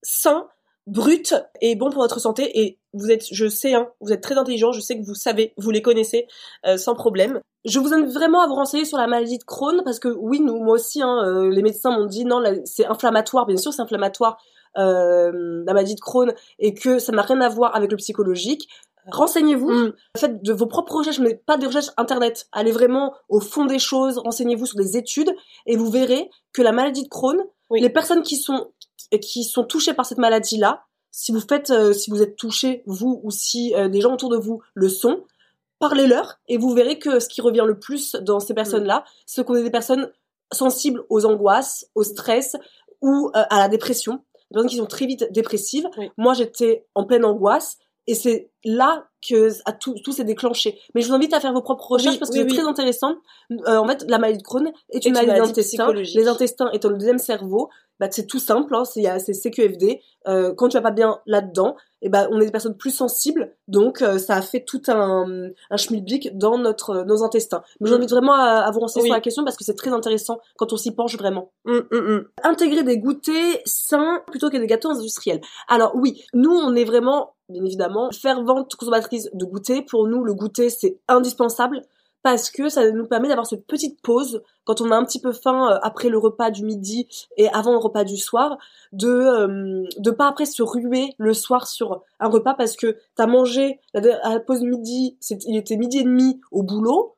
sains, bruts et bons pour votre santé et vous êtes, je sais, hein, vous êtes très intelligent, je sais que vous savez, vous les connaissez euh, sans problème. Je vous invite vraiment à vous renseigner sur la maladie de Crohn parce que oui, nous, moi aussi, hein, euh, les médecins m'ont dit non, c'est inflammatoire, bien sûr c'est inflammatoire, euh, la maladie de Crohn et que ça n'a rien à voir avec le psychologique. Renseignez-vous, Mm. faites de vos propres recherches, mais pas des recherches internet. Allez vraiment au fond des choses, renseignez-vous sur des études et vous verrez que la maladie de Crohn, Oui. les personnes qui sont qui sont touchées par cette maladie-là, si vous faites, euh, si vous êtes touché vous ou si euh, des gens autour de vous le sont, parlez-leur et vous verrez que ce qui revient le plus dans ces personnes-là, c'est qu'on est des personnes sensibles aux angoisses, au stress ou euh, à la dépression. Des personnes qui sont très vite dépressives. Oui. Moi, j'étais en pleine angoisse et c'est là que à tout, tout s'est déclenché. Mais je vous invite à faire vos propres recherches Oui, parce que oui, c'est oui. très intéressant. Euh, en fait, la maladie de Crohn est une maladie maladie d'intestin. Les intestins étant le deuxième cerveau, bah, c'est tout simple, hein, c'est CQFD. Euh, quand tu vas pas bien là-dedans, et ben on est des personnes plus sensibles, donc euh, ça a fait tout un, un schmilblick dans notre nos intestins. Mais je vous invite vraiment à, à vous renseigner Oui. sur la question parce que c'est très intéressant quand on s'y penche vraiment Mm, mm, mm. intégrer des goûters sains plutôt que des gâteaux industriels. Alors oui, nous on est vraiment, bien évidemment, fervente consommatrice de goûter. Pour nous, le goûter c'est indispensable parce que ça nous permet d'avoir cette petite pause quand on a un petit peu faim euh, après le repas du midi et avant le repas du soir, de euh, de pas après se ruer le soir sur un repas parce que t'as mangé la, à la pause midi, il était midi et demi au boulot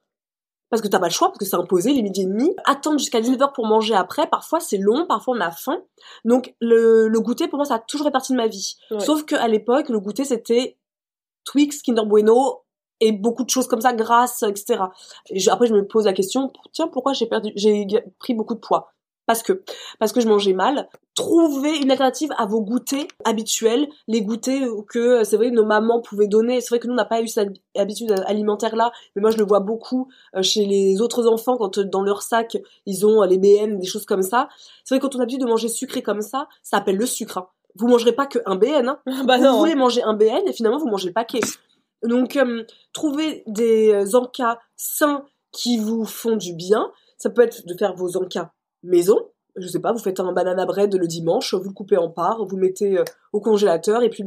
parce que t'as pas le choix, parce que c'est imposé, les midi et demi. Attendre jusqu'à 19h pour manger après, parfois c'est long, parfois on a faim. Donc le, le goûter, pour moi, ça a toujours fait partie de ma vie. Ouais. Sauf qu'à l'époque, le goûter, c'était Twix, Kinder Bueno, et beaucoup de choses comme ça, grasses, etc. Et je- après, je me pose la question, tiens, pourquoi j'ai perdu, j'ai pris beaucoup de poids? Parce que, parce que je mangeais mal. Trouvez une alternative à vos goûters habituels, les goûters que, c'est vrai, nos mamans pouvaient donner. C'est vrai que nous, on n'a pas eu cette habitude alimentaire-là, mais moi, je le vois beaucoup euh, chez les autres enfants quand dans leur sac, ils ont les BN, des choses comme ça. C'est vrai que quand on a l'habitude de manger sucré comme ça, ça appelle le sucre. hein. Vous mangerez pas que un BN, hein bah vous non. voulez manger un BN et finalement vous mangez le paquet. Donc euh, trouvez des euh, encas sains qui vous font du bien. Ça peut être de faire vos encas maison. Je sais pas, vous faites un banana bread le dimanche, vous le coupez en parts, vous mettez euh, au congélateur et puis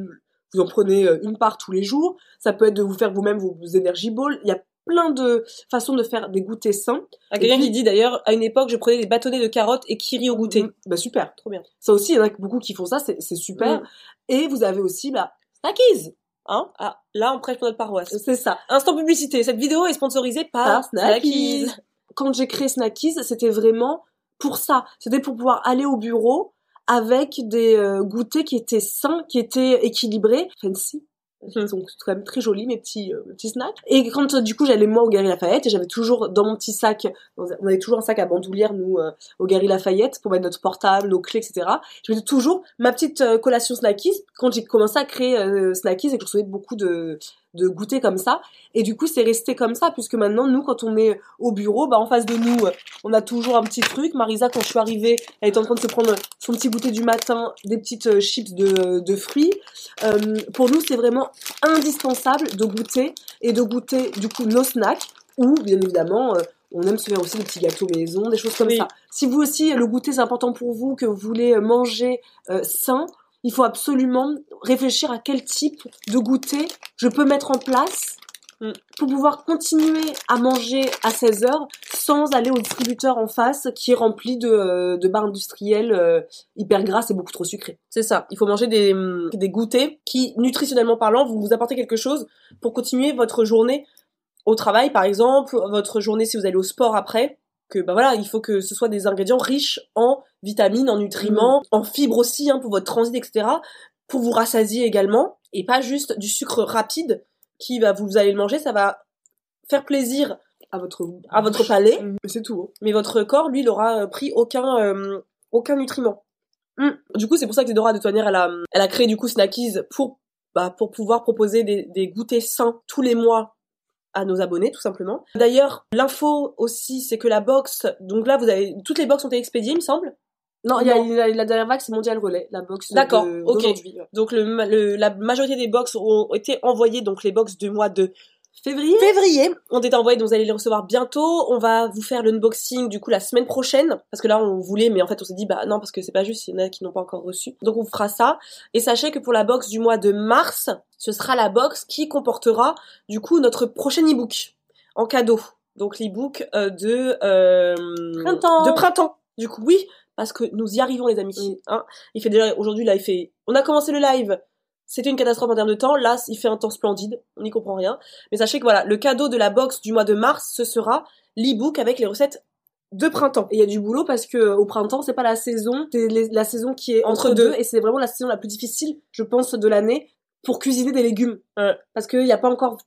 vous en prenez euh, une part tous les jours. Ça peut être de vous faire vous-même vos énergie balls. Il y a plein de façons de faire des goûters sains. Il y a quelqu'un qui dit d'ailleurs, à une époque, je prenais des bâtonnets de carottes et kiri au goûter. Mm, Bah super. Trop bien. Ça aussi, il y en a beaucoup qui font ça, c'est c'est super. Mm. Et vous avez aussi bah Snackies. Hein? Ah, là, on prêche pour notre paroisse. c'est ça. Instant publicité. Cette vidéo est sponsorisée par, par Snackies. Snackies. Quand j'ai créé Snackies, c'était vraiment pour ça. C'était pour pouvoir aller au bureau avec des euh, goûters qui étaient sains, qui étaient équilibrés, fancy. Ils sont quand même très jolis mes petits euh, petits snacks. Et quand du coup j'allais moi au Gary Lafayette et j'avais toujours dans mon petit sac, on avait toujours un sac à bandoulière nous euh, au Gary Lafayette pour mettre notre portable, nos clés, etc. Je mettais toujours ma petite euh, collation Snackies quand j'ai commencé à créer euh, Snackies et que je recevais beaucoup de de goûter comme ça. Et du coup, c'est resté comme ça, puisque maintenant, nous, quand on est au bureau, bah, en face de nous, on a toujours un petit truc. Marisa, quand je suis arrivée, elle est en train de se prendre son petit goûter du matin, des petites euh, chips de, de fruits. Euh, pour nous, c'est vraiment indispensable de goûter et de goûter, du coup, nos snacks, ou, bien évidemment, euh, on aime se faire aussi des petits gâteaux maison, des choses comme Oui. ça. Si vous aussi, le goûter, c'est important pour vous, que vous voulez manger euh, sain, il faut absolument réfléchir à quel type de goûter je peux mettre en place Mm. pour pouvoir continuer à manger à 16 heures sans aller au distributeur en face qui est rempli de, euh, de barres industrielles euh, hyper grasses et beaucoup trop sucrées. C'est ça. Il faut manger des, hum, des goûters qui, nutritionnellement parlant, vont vous apporter quelque chose pour continuer votre journée au travail, par exemple, votre journée si vous allez au sport après. Que bah voilà, il faut que ce soit des ingrédients riches en vitamines, en nutriments, en fibres aussi hein, pour votre transit, etc. Pour vous rassasier également et pas juste du sucre rapide qui va vous allez le manger, ça va faire plaisir à votre à votre palais, Mm. Mais c'est tout. hein. mais votre corps, lui, il aura euh, pris aucun, euh, aucun nutriment. Mm. Du coup, c'est pour ça que Dora, de toute manière, elle a, elle a créé du coup Snackies pour, bah, pour pouvoir proposer des, des goûters sains tous les mois à nos abonnés, tout simplement. D'ailleurs, l'info aussi, c'est que la box, donc là, vous avez, toutes les box ont été expédiées, il me semble? Non, il y a, la dernière vague, c'est Mondial Relais, la box. D'accord, ok. Donc le, le- la majorité des box ont été envoyées, donc les box du mois de Février. février ont été envoyés, donc vous allez les recevoir bientôt. On va vous faire l'unboxing du coup la semaine prochaine, parce que là on voulait, mais en fait on s'est dit bah non parce que c'est pas juste, il y en a qui n'ont pas encore reçu. Donc on vous fera ça. Et sachez que pour la box du mois de mars, ce sera la box qui comportera du coup notre prochain ebook en cadeau. Donc l'ebook euh, de euh, Printemps. de printemps. Du coup oui, parce que nous y arrivons les amis. Hein il fait déjà aujourd'hui là il fait. On a commencé le live. C'était une catastrophe en termes de temps. Là, il fait un temps splendide. On n'y comprend rien. Mais sachez que voilà, le cadeau de la box du mois de mars, ce sera l'ebook avec les recettes de printemps. Et il y a du boulot parce que au printemps, c'est pas la saison, c'est la saison qui est Entre entre, deux. deux. et c'est vraiment la saison la plus difficile, je pense, de l'année pour cuisiner des légumes. Ouais. Parce qu'il n'y a pas encore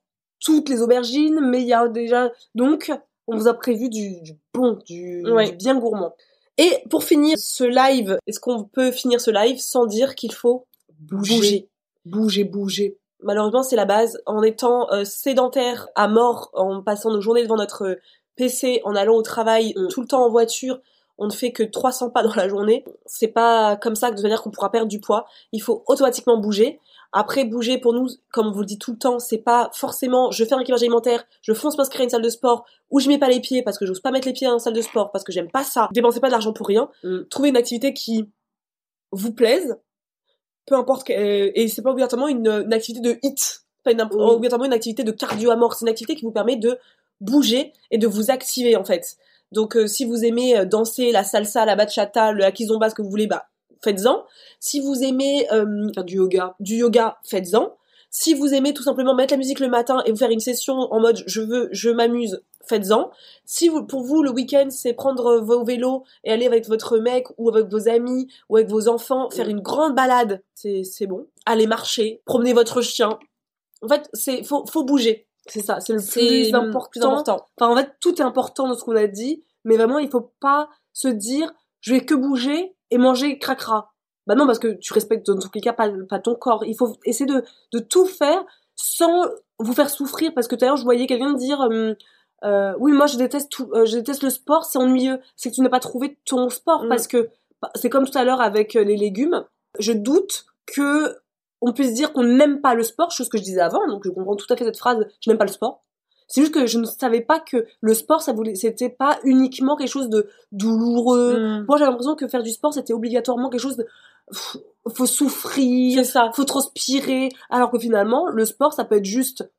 toutes les aubergines, mais il y a déjà donc on vous a prévu du, du bon, du, Ouais. du bien gourmand. Et pour finir ce live, est-ce qu'on peut finir ce live sans dire qu'il faut bouger, bouger, bouger. Malheureusement, c'est la base. En étant euh, sédentaire à mort, en passant nos journées devant notre euh, PC, en allant au travail, Mm. tout le temps en voiture, on ne fait que 300 pas dans la journée. C'est pas comme ça que de manière qu'on pourra perdre du poids. Il faut automatiquement bouger. Après, bouger pour nous, comme on vous le dit tout le temps, c'est pas forcément je fais un équilibrage alimentaire, je fonce m'inscrire à une salle de sport où je mets pas les pieds parce que j'ose pas mettre les pieds dans une salle de sport parce que j'aime pas ça. Dépensez pas de l'argent pour rien. Mm. Trouvez une activité qui vous plaise, peu importe, euh, et c'est pas obligatoirement une, une activité de hit, pas une, Oui. obligatoirement une activité de cardio mort, c'est une activité qui vous permet de bouger et de vous activer en fait. Donc euh, si vous aimez euh, danser la salsa, la bachata, le kizomba, ce que vous voulez, bah faites-en. Si vous aimez du yoga. du yoga, faites-en. Si vous aimez tout simplement mettre la musique le matin et vous faire une session en mode je veux, je m'amuse, faites-en. Si vous, pour vous le week-end c'est prendre vos vélos et aller avec votre mec ou avec vos amis ou avec vos enfants faire une grande balade, c'est bon. Allez marcher, promener votre chien. En fait, c'est faut faut bouger. C'est ça, c'est le plus important. plus important. Enfin, en fait, tout est important dans ce qu'on a dit, mais vraiment, il faut pas se dire, je vais que bouger et manger cracra. Bah non, parce que tu respectes dans tous les cas pas, pas ton corps. Il faut essayer de, de tout faire sans vous faire souffrir, parce que tout à l'heure, je voyais quelqu'un dire, euh, euh, oui, moi, je déteste tout, euh, je déteste le sport, c'est ennuyeux. C'est que tu n'as pas trouvé ton sport, Mm. parce que bah, c'est comme tout à l'heure avec euh, les légumes. Je doute que on puisse dire qu'on n'aime pas le sport, chose que je disais avant, donc je comprends tout à fait cette phrase, je n'aime pas le sport. C'est juste que je ne savais pas que le sport, ça voulait, c'était pas uniquement quelque chose de douloureux. Mm. Moi, j'ai l'impression que faire du sport, c'était obligatoirement quelque chose de, faut souffrir, ça. faut transpirer. Alors que finalement, le sport, ça peut être juste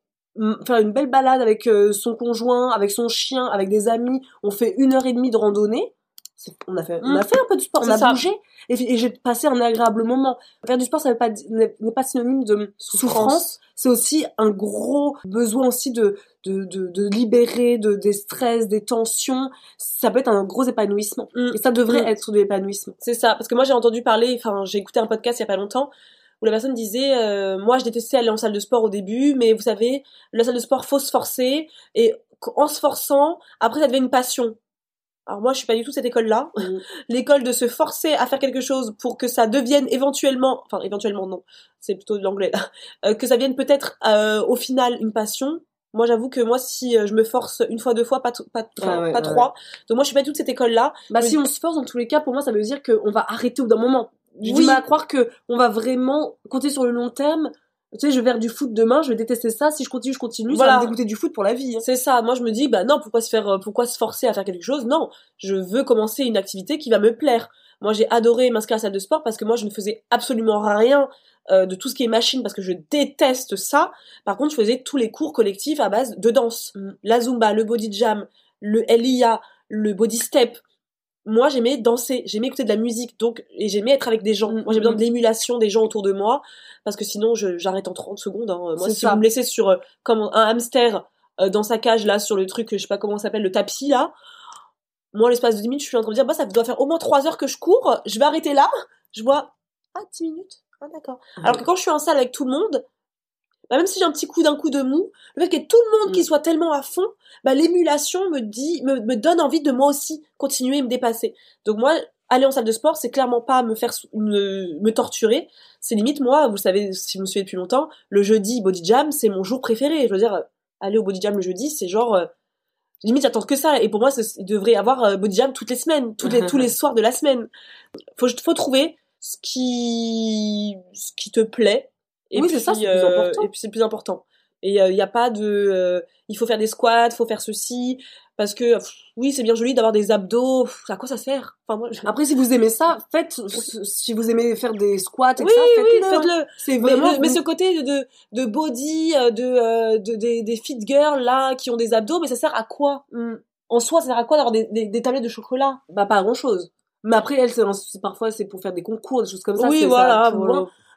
faire une belle balade avec euh, son conjoint, avec son chien, avec des amis. On fait une heure et demie de randonnée. On a fait, on a Mm. fait un peu de sport, on a ça. bougé et, et j'ai passé un agréable moment. Faire du sport, ça pas n'est n'est pas synonyme de souffrance. C'est aussi un gros besoin aussi de de, de, de libérer de, des stress, des tensions. Ça peut être un gros épanouissement. Mm. Et ça devrait Mm. être de l'épanouissement. C'est ça, parce que moi j'ai entendu parler, enfin j'ai écouté un podcast il y a pas longtemps où la personne disait, euh, moi je détestais aller en salle de sport au début, mais vous savez, la salle de sport faut se forcer et en se forçant, après ça devient une passion. Alors moi je suis pas du tout cette école-là, Mm. l'école de se forcer à faire quelque chose pour que ça devienne éventuellement, enfin éventuellement non, c'est plutôt de l'anglais là, euh, que ça vienne peut-être euh, au final une passion. Moi j'avoue que moi si euh, je me force une fois deux fois pas pas Ah ouais, pas ouais, trois, donc moi je suis pas du tout de cette école-là. Bah, Oui. si on se force, dans tous les cas, pour moi, ça veut dire qu'on va arrêter au bout d'un moment. J'ai Oui. du mal à croire que on va vraiment compter sur le long terme. Tu sais, je vais faire du foot demain, je vais détester ça. Si je continue, je continue. Ça Voilà. va me dégoûter du foot pour la vie. hein. C'est ça. Moi, je me dis, bah non, pourquoi se faire, euh, pourquoi se forcer à faire quelque chose? Non, je veux commencer une activité qui va me plaire. Moi, j'ai adoré m'inscrire à la salle de sport parce que moi, je ne faisais absolument rien euh, de tout ce qui est machine parce que je déteste ça. Par contre, je faisais tous les cours collectifs à base de danse, Mm. la zumba, le body jam, le LIA, le body step. Moi, j'aimais danser, j'aimais écouter de la musique, donc et j'aimais être avec des gens. Mm, Moi, j'ai besoin mm. de l'émulation des gens autour de moi parce que sinon, je- j'arrête en 30 secondes. hein. Moi, si ça. vous me laissez sur euh, comme un hamster euh, dans sa cage là sur le truc je sais pas comment ça s'appelle le tapis là moi l'espace de 10 minutes je suis en train de me dire bah ça doit faire au moins 3 heures que je cours je vais arrêter là je vois ah 10 minutes ah d'accord alors que quand je suis en salle avec tout le monde bah, même si j'ai un petit coup d'un coup de mou, le fait qu'il y ait tout le monde qui Mm. soit tellement à fond, bah, l'émulation me dit, me, me donne envie de moi aussi continuer et me dépasser. Donc moi, aller en salle de sport, c'est clairement pas me faire me, me torturer. C'est limite moi, vous savez, si vous me suivez depuis longtemps, le jeudi body jam, c'est mon jour préféré. Je veux dire, aller au body jam le jeudi, c'est genre euh, limite j'attends que ça. Et pour moi, il devrait y avoir euh, body jam toutes les semaines, toutes les, tous les soirs de la semaine. Faut, faut trouver ce qui, ce qui te plaît. Et Oui, puis, c'est ça, plus euh, important. Et puis c'est plus important. Et il n'y a pas de, euh, il faut faire des squats, faut faire ceci, parce que pff, oui, c'est bien joli d'avoir des abdos. pff, à quoi ça sert? Enfin moi, je- Après, si vous aimez ça, faites. Si vous aimez faire des squats et oui, ça, oui, faites-le. faites-le. C'est Mais, vraiment. le- mais ce côté de, de body, euh, de, euh, de- des, des fit girls là qui ont des abdos, mais ça sert à quoi? Hmm. En soi, ça sert à quoi d'avoir des, des, des tablettes de chocolat? Bah, pas à grand chose. Mais après, elle, c'est parfois, c'est pour faire des concours, des choses comme ça. Oui, c'est- ça voilà,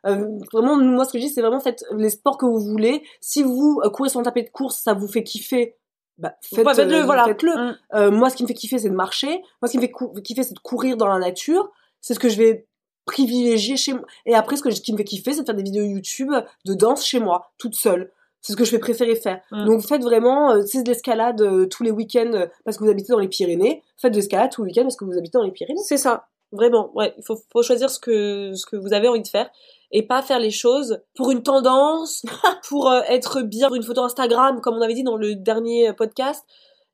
Euh, vraiment, moi, ce que je dis, c'est vraiment faites les sports que vous voulez. Si vous euh, courez sur un tapis de course, ça vous fait kiffer. Bah, faites, Ouais, faites-le, euh, voilà. Faites-le. Mm. Euh, moi, ce qui me fait kiffer, c'est de marcher. Moi, ce qui me fait cou- kiffer, c'est de courir dans la nature. C'est ce que je vais privilégier chez moi. Et après, ce, que, ce qui me fait kiffer, c'est de faire des vidéos YouTube de danse chez moi, toute seule. C'est ce que je vais préférer faire. Mm. Donc, faites vraiment, euh, c'est de l'escalade tous les week-ends parce que vous habitez dans les Pyrénées, faites de l'escalade tous les week-ends parce que vous habitez dans les Pyrénées. C'est ça, vraiment. Ouais, il faut, faut choisir ce que ce que vous avez envie de faire et pas faire les choses pour une tendance, pour euh, être bien, pour une photo Instagram, comme on avait dit dans le dernier euh, podcast.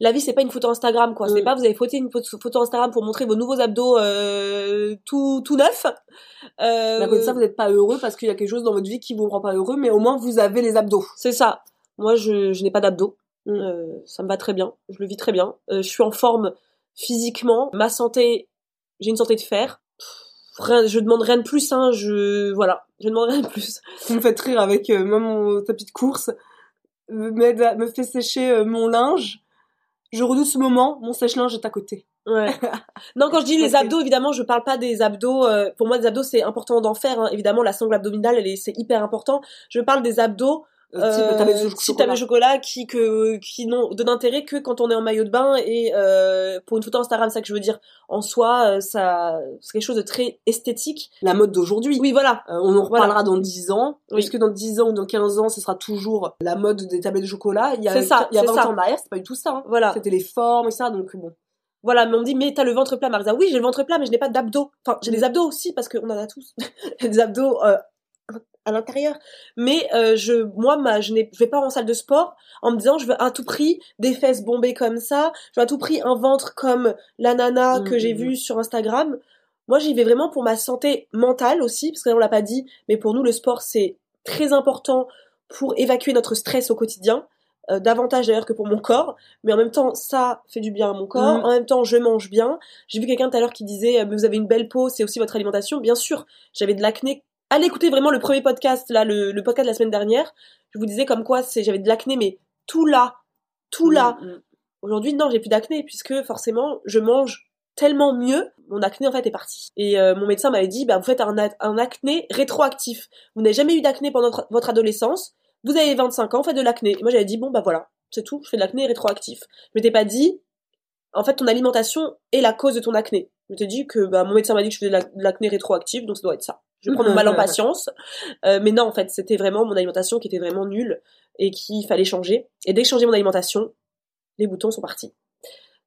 La vie, c'est pas une photo Instagram, quoi. C'est Mm. pas vous avez photé une photo Instagram pour montrer vos nouveaux abdos euh, tout tout neufs. Euh, côté de ça, vous n'êtes pas heureux parce qu'il y a quelque chose dans votre vie qui vous rend pas heureux, mais au moins vous avez les abdos. C'est ça. Moi, je, je n'ai pas d'abdos. Mm. Euh, ça me va très bien. Je le vis très bien. Euh, je suis en forme physiquement. Ma santé, j'ai une santé de fer. Rien, je demande rien de plus. Hein. Je voilà, je demande rien de plus. Vous me faites rire avec euh, même mon tapis de course, me, me fait sécher euh, mon linge. Je redoute ce moment, mon sèche-linge est à côté. Ouais. non, quand je dis les abdos, évidemment, je parle pas des abdos. euh, pour moi, des abdos, c'est important d'en faire. hein. Évidemment, la sangle abdominale, elle est, c'est hyper important. Je parle des abdos Euh, type, Euh, type chocolat. chocolat qui que qui n'ont de d'intérêt que quand on est en maillot de bain et euh, pour une photo Instagram c'est ça que je veux dire en soi euh, ça c'est quelque chose de très esthétique La mode d'aujourd'hui. oui voilà Euh, on en Voilà. reparlera dans 10 ans. Oui. Est-ce que dans 10 ans ou dans 15 ans, ce sera toujours la mode des tablettes de chocolat Il y a, C'est ça, il y a c'est 20 ça. ans derrière, c'est pas du tout ça. hein. voilà C'était les formes et ça, donc bon. voilà mais on me dit mais t'as le ventre plat Marisa oui j'ai le ventre plat mais je n'ai pas d'abdos enfin j'ai Mm. des abdos aussi parce qu'on en a tous des abdos euh, à l'intérieur. Mais euh, je moi ma je je vais pas en salle de sport en me disant je veux à tout prix des fesses bombées comme ça. Je veux à tout prix un ventre comme la nana Mm, que j'ai mm, vue sur Instagram. Moi j'y vais vraiment pour ma santé mentale aussi parce que là, on l'a pas dit mais pour nous le sport c'est très important pour évacuer notre stress au quotidien euh, davantage d'ailleurs que pour mon corps. Mais en même temps ça fait du bien à mon corps. Mm. en même temps je mange bien. J'ai vu quelqu'un tout à l'heure qui disait euh, mais vous avez une belle peau c'est aussi votre alimentation. Bien sûr j'avais de l'acné allez écouter vraiment le premier podcast là le, le podcast de la semaine dernière je vous disais comme quoi c'est j'avais de l'acné mais tout là tout là Mm, mm. Aujourd'hui, non, j'ai plus d'acné puisque forcément, je mange tellement mieux. Mon acné en fait est parti. Et euh, mon médecin m'avait dit, bah vous faites un, un acné rétroactif. Vous n'avez jamais eu d'acné pendant votre- adolescence. Vous avez 25 ans, faites de l'acné. Et moi j'avais dit, bon bah voilà, c'est tout, je fais de l'acné rétroactif. Je m'étais pas dit, en fait, ton alimentation est la cause de ton acné. Je m'étais dit que bah, mon médecin m'a dit que je faisais de l'acné rétroactif, donc ça doit être ça. Je prendre mon mal en patience. Euh, mais non, en fait, c'était vraiment mon alimentation qui était vraiment nulle et qu'il fallait changer. Et dès que je changeais mon alimentation, les boutons sont partis.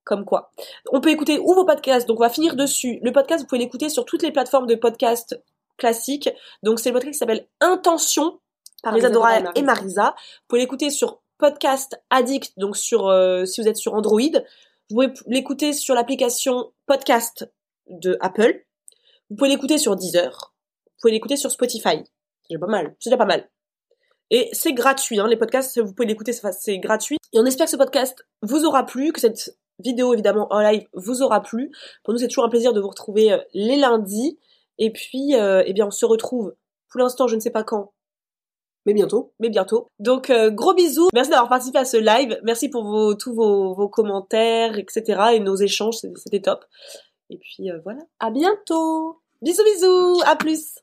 Comme quoi. On peut écouter où vos podcasts, donc on va finir dessus. Le podcast, vous pouvez l'écouter sur toutes les plateformes de podcast classiques. Donc c'est le podcast qui s'appelle Intention par Isadora Isadora et Marisa. Vous pouvez l'écouter sur Podcast Addict, donc sur euh, si vous êtes sur Android. Vous pouvez l'écouter sur l'application Podcast de Apple. Vous pouvez l'écouter sur Deezer. Pouvez l'écouter sur Spotify. C'est déjà pas mal. C'est déjà pas mal. Et c'est gratuit, hein, les podcasts, vous pouvez l'écouter, c'est gratuit. Et on espère que ce podcast vous aura plu, que cette vidéo évidemment en live vous aura plu. Pour nous, c'est toujours un plaisir de vous retrouver euh, les lundis. Et puis, euh, eh bien, on se retrouve. Pour l'instant, je ne sais pas quand, Mais bientôt. mais bientôt. Donc, euh, gros bisous. Merci d'avoir participé à ce live. Merci pour vos, tous vos, vos commentaires, etc. Et nos échanges, c'était top. Et puis, euh, voilà. À bientôt. Bisous, bisous. À plus.